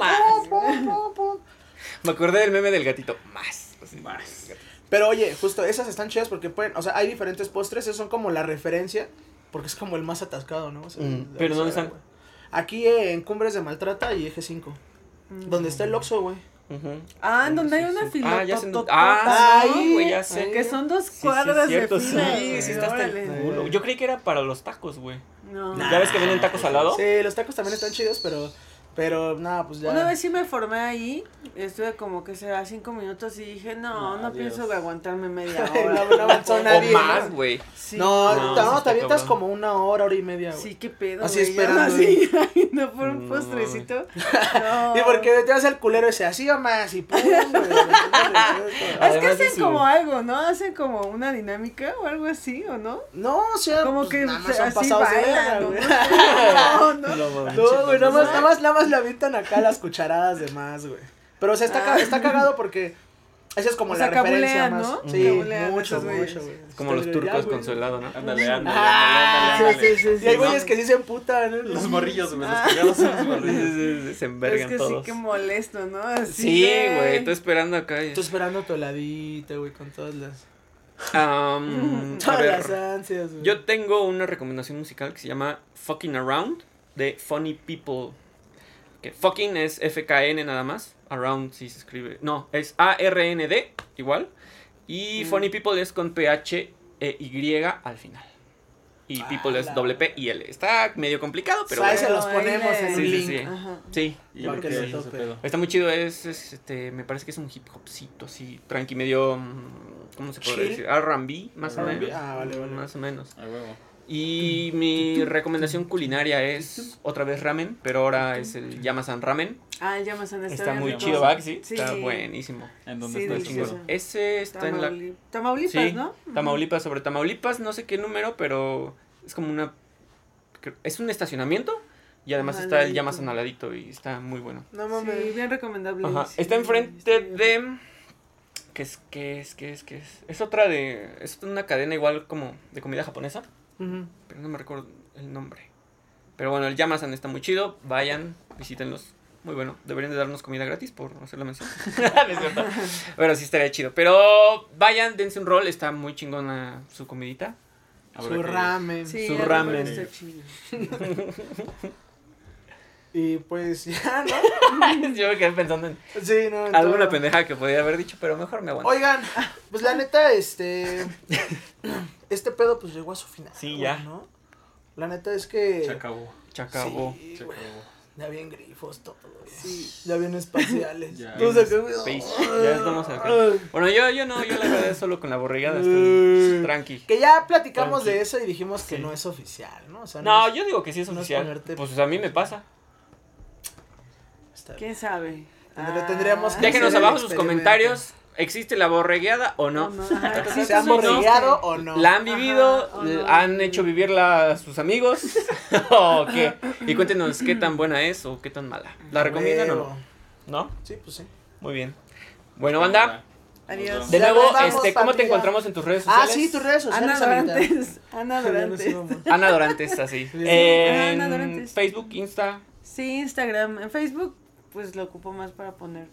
A: Me acordé del meme del gatito. Más.
C: Más.
B: Pero oye, justo esas están chidas porque pueden, o sea, hay diferentes postres, esos son como la referencia, porque es como el más atascado, ¿no? O sea,
A: Mm, ¿pero dónde están?
B: Aquí en Cumbres de Maltrata y Eje 5,
D: Mm.
B: donde está el Oxxo, güey.
A: Ujú.
D: Ah, en donde hay una fila.
A: Ah, ya sé. dónde- Ah, güey, ya sé.
D: Que son dos
A: Sí, sí,
D: cuadras
A: cierto,
D: de fila.
A: Sí, sí, está hasta el
D: Órale.
A: culo. Yo creí que era para los tacos, güey.
D: No.
A: ¿Ya ves que venden tacos al lado?
B: Sí, los tacos también están chidos, pero, pero, nada, pues ya.
D: Una vez sí me formé ahí, estuve como que será cinco minutos y dije, no,
C: No,
D: no pienso aguantarme media
B: No,
D: hora.
B: no avanzó
A: O
B: nadie,
A: más,
B: ¿no?
A: güey.
D: Sí.
B: No,
A: No,
B: no, te avientas
A: cabrón.
B: como una hora, hora y media, güey.
D: Sí, qué pedo.
B: Así
D: güey,
B: esperando,
D: Así, ay, no por un
A: No,
D: postrecito. No.
B: Y porque te vas al culero ese, así o más, y pum, güey.
D: Es que hacen como algo, ¿no? Hacen como una dinámica o algo así, ¿o no?
B: No, o sea,
D: Como
B: pues,
D: que
B: nada más
D: así bailan,
B: verga,
D: ¿no?
B: güey.
D: No, no.
B: No, güey, nada más, nada más, nada más le avientan acá las cucharadas de más, güey. Pero, o sea, está,
D: Ah.
B: está cagado porque esa es como
D: O
B: la
D: sea,
B: referencia
D: cabulean,
B: más.
D: ¿no?
B: Sí,
D: Cabulean
B: mucho, mucho, güey.
A: Como los turcos con su helado, ¿no?
C: Ándale, ándale,
B: Ah,
C: ándale,
B: sí, sí, sí. Y hay
C: ¿no?
B: güeyes que sí se emputan, ¿no?
C: Los morrillos, güey. Los
D: Ah.
C: pegados son los
A: Sí,
C: morrillos.
A: sí, sí, Se
D: Es
A: envergan
D: que sí,
A: todos.
D: que molesto, ¿no? Así
A: Sí,
D: de-
A: güey, estoy esperando acá. y-
B: Tú esperando tu heladita, güey, con todas las, todas
A: ver,
B: las ansias, güey.
A: yo tengo una recomendación musical que se llama Fucking Around de Funny People. Que fucking es FKN nada más. Around sí se escribe. No, es A-R-N-D, igual. Y
D: Mm.
A: Funny People es con PH e Y al final. Y
B: Ah,
A: People es doble P y L. Está medio complicado, pero bueno.
B: se los ponemos en
A: Sí, sí,
B: link.
A: sí.
D: Ajá.
A: Sí.
B: Que
C: que es
B: tope.
C: pedo.
A: Está muy chido, es, es, este, me parece que es un hip hopcito, así, tranqui, medio, mm, ¿cómo se puede
B: Chill.
A: decir? R&B, más o menos.
B: ah, vale, vale.
A: Más o menos.
C: A huevo.
A: Y mi recomendación culinaria es otra vez ramen, pero ahora es el Yamasan Ramen.
D: Ah, el Yamasan está,
A: Está
D: bien
A: muy
D: rico.
A: chido, que Sí,
D: Sí.
A: está buenísimo.
C: ¿En dónde
D: Sí,
C: está el chingón?
A: Ese está en la...
D: Tamauli- Tamaulipas,
A: Sí,
D: ¿no?
A: Tamaulipas, sobre Tamaulipas, no sé qué número, pero es como una... Es un estacionamiento y además está el. Yamasan al ladito y está muy bueno.
B: No
D: Sí,
B: mames.
D: bien recomendable.
A: Ajá.
D: sí,
A: Está enfrente de. ¿Qué es? ¿Qué es? ¿Qué es? ¿Qué es? Es otra de. Es una cadena igual como de comida japonesa. Pero no me recuerdo el nombre. Pero bueno, el Yamasan está muy chido. Vayan, visítenlos. Muy bueno. Deberían de darnos comida gratis por hacer la mención. No es cierto. Pero sí estaría chido. Pero vayan, dense un rol. Está muy chingona su comidita.
C: Habrá
B: Su
C: que
B: ramen.
D: Sí,
A: Su ramen.
D: está chido.
B: Y pues ya, ¿no?
A: Yo me quedé pensando en
B: Sí, no. en
A: alguna
B: todo.
A: pendeja que podía haber dicho, pero mejor me aguanto.
B: Oigan, pues la neta, este. Este pedo pues llegó a su final.
A: Sí,
B: güey,
A: ya.
B: ¿no? La neta es que.
C: Se acabó.
A: Se acabó.
B: Sí,
C: Se acabó.
B: Ya bien grifos todo.
D: Sí.
B: Ya bien espaciales.
C: Ya.
A: Ya estamos acá. Bueno, yo, yo no, yo la verdad solo con la borregada. Estoy tranqui.
B: Que ya platicamos
A: Tranqui.
B: de eso y dijimos que
A: Sí.
B: no es oficial, ¿no? O sea,
A: No,
B: es-
A: yo digo que sí es
B: no es
A: oficial.
B: ponerte-
A: Pues a mí me pasa.
D: ¿Quién sabe?
B: Tendré- tendríamos que
A: Déjenos abajo sus comentarios. ¿Existe la borregueada o no?
B: ¿Se han
D: o no?
B: borregueado o no?
A: ¿La han vivido?
D: Ajá, o no.
A: ¿Han hecho vivirla a sus amigos? ¿O qué? Y cuéntenos qué tan buena es o qué tan mala. ¿La recomiendan o no? ¿No?
B: Sí, pues sí.
A: Muy bien. Bueno, banda.
D: Adiós.
A: De nuevo,
B: vamos,
A: este, ¿cómo te encontramos en tus redes
B: Ah,
A: sociales?
B: sí, tus redes
D: Ana
B: sociales. amiguita.
D: Dorantes. Ana Dorantes.
A: Ana Dorantes, así.
D: Ana Dorantes.
A: Facebook, Insta,
D: Sí, Instagram. En Facebook, pues lo ocupo más para poner.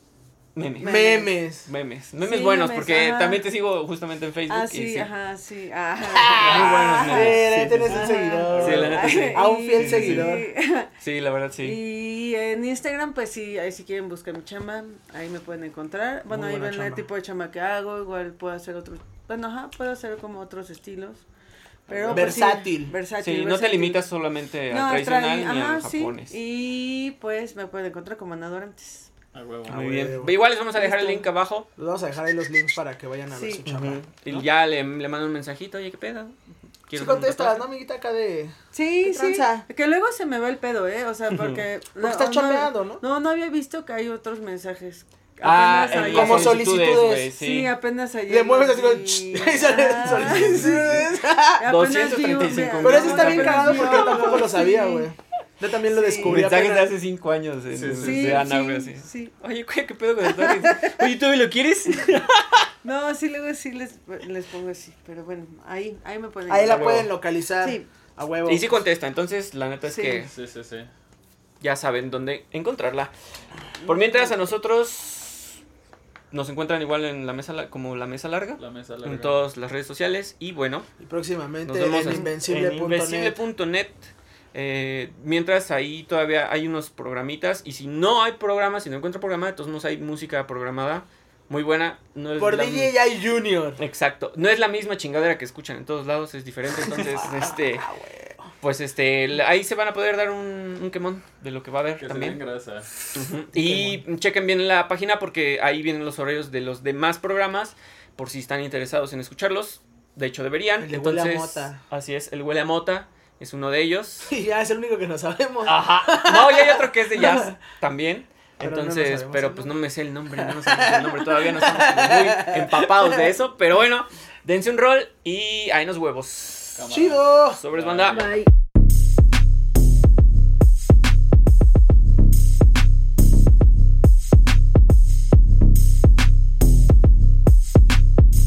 A: Memes.
B: Memes.
A: Memes. Memes
D: Sí,
A: buenos,
D: memes,
A: porque
D: ajá.
A: también te sigo justamente en Facebook.
D: Ah,
A: y
D: sí,
A: sí.
D: ajá, sí. Ajá.
A: Muy buenos
B: Ah,
A: memes.
B: sí,
A: Sí,
B: tienes
A: sí,
B: un
A: sí.
B: seguidor.
A: Sí, la neta, sí.
B: A un fiel
D: Y-
B: seguidor.
A: Sí, la verdad, sí.
D: Y en Instagram, pues sí, ahí si quieren buscar mi chama, ahí me pueden encontrar. Bueno,
B: Muy
D: ahí ven el tipo de chama que hago, igual puedo hacer otros, bueno, ajá, puedo hacer como otros estilos. Pero, pues, sí,
B: Versátil.
D: versátil.
A: Sí, no te
D: versátil.
A: limitas solamente al
D: No,
A: tradicional
D: tradi-
A: ni
D: ajá,
A: al
D: sí. Y pues me pueden encontrar como Ana Dorantes.
C: Huevo.
B: Ah,
A: Muy
B: huevo.
A: bien. Igual les vamos a dejar el link abajo.
B: Les vamos a dejar ahí los links para que vayan a ver
D: Sí.
B: su chama.
A: Y ya le, le mando un mensajito, oye, ¿qué pedo?
B: Sí
A: ¿Quieres un
B: contestas? ¿no, amiguita? Acá de...
D: Sí,
B: ¿Qué
D: sí. Que luego se me va el pedo, ¿eh? O sea, porque.
B: Porque estás
D: no,
B: chambeando, ¿no?
D: No, no había visto que hay otros mensajes.
A: Ah,
D: ayer-
B: Como
A: solicitudes,
D: Sí,
A: sí.
D: apenas ayer.
B: Le mueves así sale
D: Ah,
B: solicitudes.
D: sí. Apenas
A: 235
D: vi un-
B: Pero eso está bien cagado porque yo tampoco lo sabía,
D: Sí.
B: güey. Yo también lo
D: Sí.
B: descubrí
A: Mensajes de hace cinco años de,
C: Sí, sí.
D: Sí,
A: de Ana,
D: sí,
A: güey, así.
D: sí.
A: Oye, güey, ¿qué pedo con el tatuaje? Oye, ¿tú me lo quieres?
D: No, sí, luego sí les, les pongo así. Pero bueno, ahí, ahí me pueden.
B: Ahí la
A: huevo.
B: pueden localizar.
D: Sí.
B: A huevo.
A: Y sí contesta, entonces la neta es
D: Sí.
A: que
C: Sí, sí, sí.
A: ya saben dónde encontrarla. Por mientras a nosotros nos encuentran igual en la mesa como la mesa larga
C: La mesa larga.
A: en todas las redes sociales y bueno,
B: Y próximamente
A: nos vemos
B: en
A: en
B: invencible.net.
A: invencible.net. Eh, mientras ahí todavía hay unos programitas y si no hay programa, si no encuentro programa, de todos modos hay música programada muy buena. No es
B: Por
A: la-
B: DJI Junior.
A: Exacto, no es la misma chingadera que escuchan en todos lados, es diferente, entonces este
B: Ah, huevo.
A: pues este ahí se van a poder dar un, un quemón de lo que va a haber
C: Que se
A: también.
C: den grasa.
A: Ujú. Y chequen bien la página porque ahí vienen los horarios de los demás programas por si están interesados en escucharlos. De hecho deberían.
B: El de Huele a
A: Entonces,
B: Mota.
A: así es, el huele a mota es uno de ellos.
B: Y ya es el único que no sabemos.
A: Ajá. No, y hay otro que es de jazz también.
B: Pero
A: Entonces, pero pues no me sé el nombre, no nos sabemos el nombre, todavía no estamos muy empapados de eso, pero bueno, dense un rol y ahí nos huevos.
C: Cámara.
B: Chido.
A: Sobres banda.
D: Bye.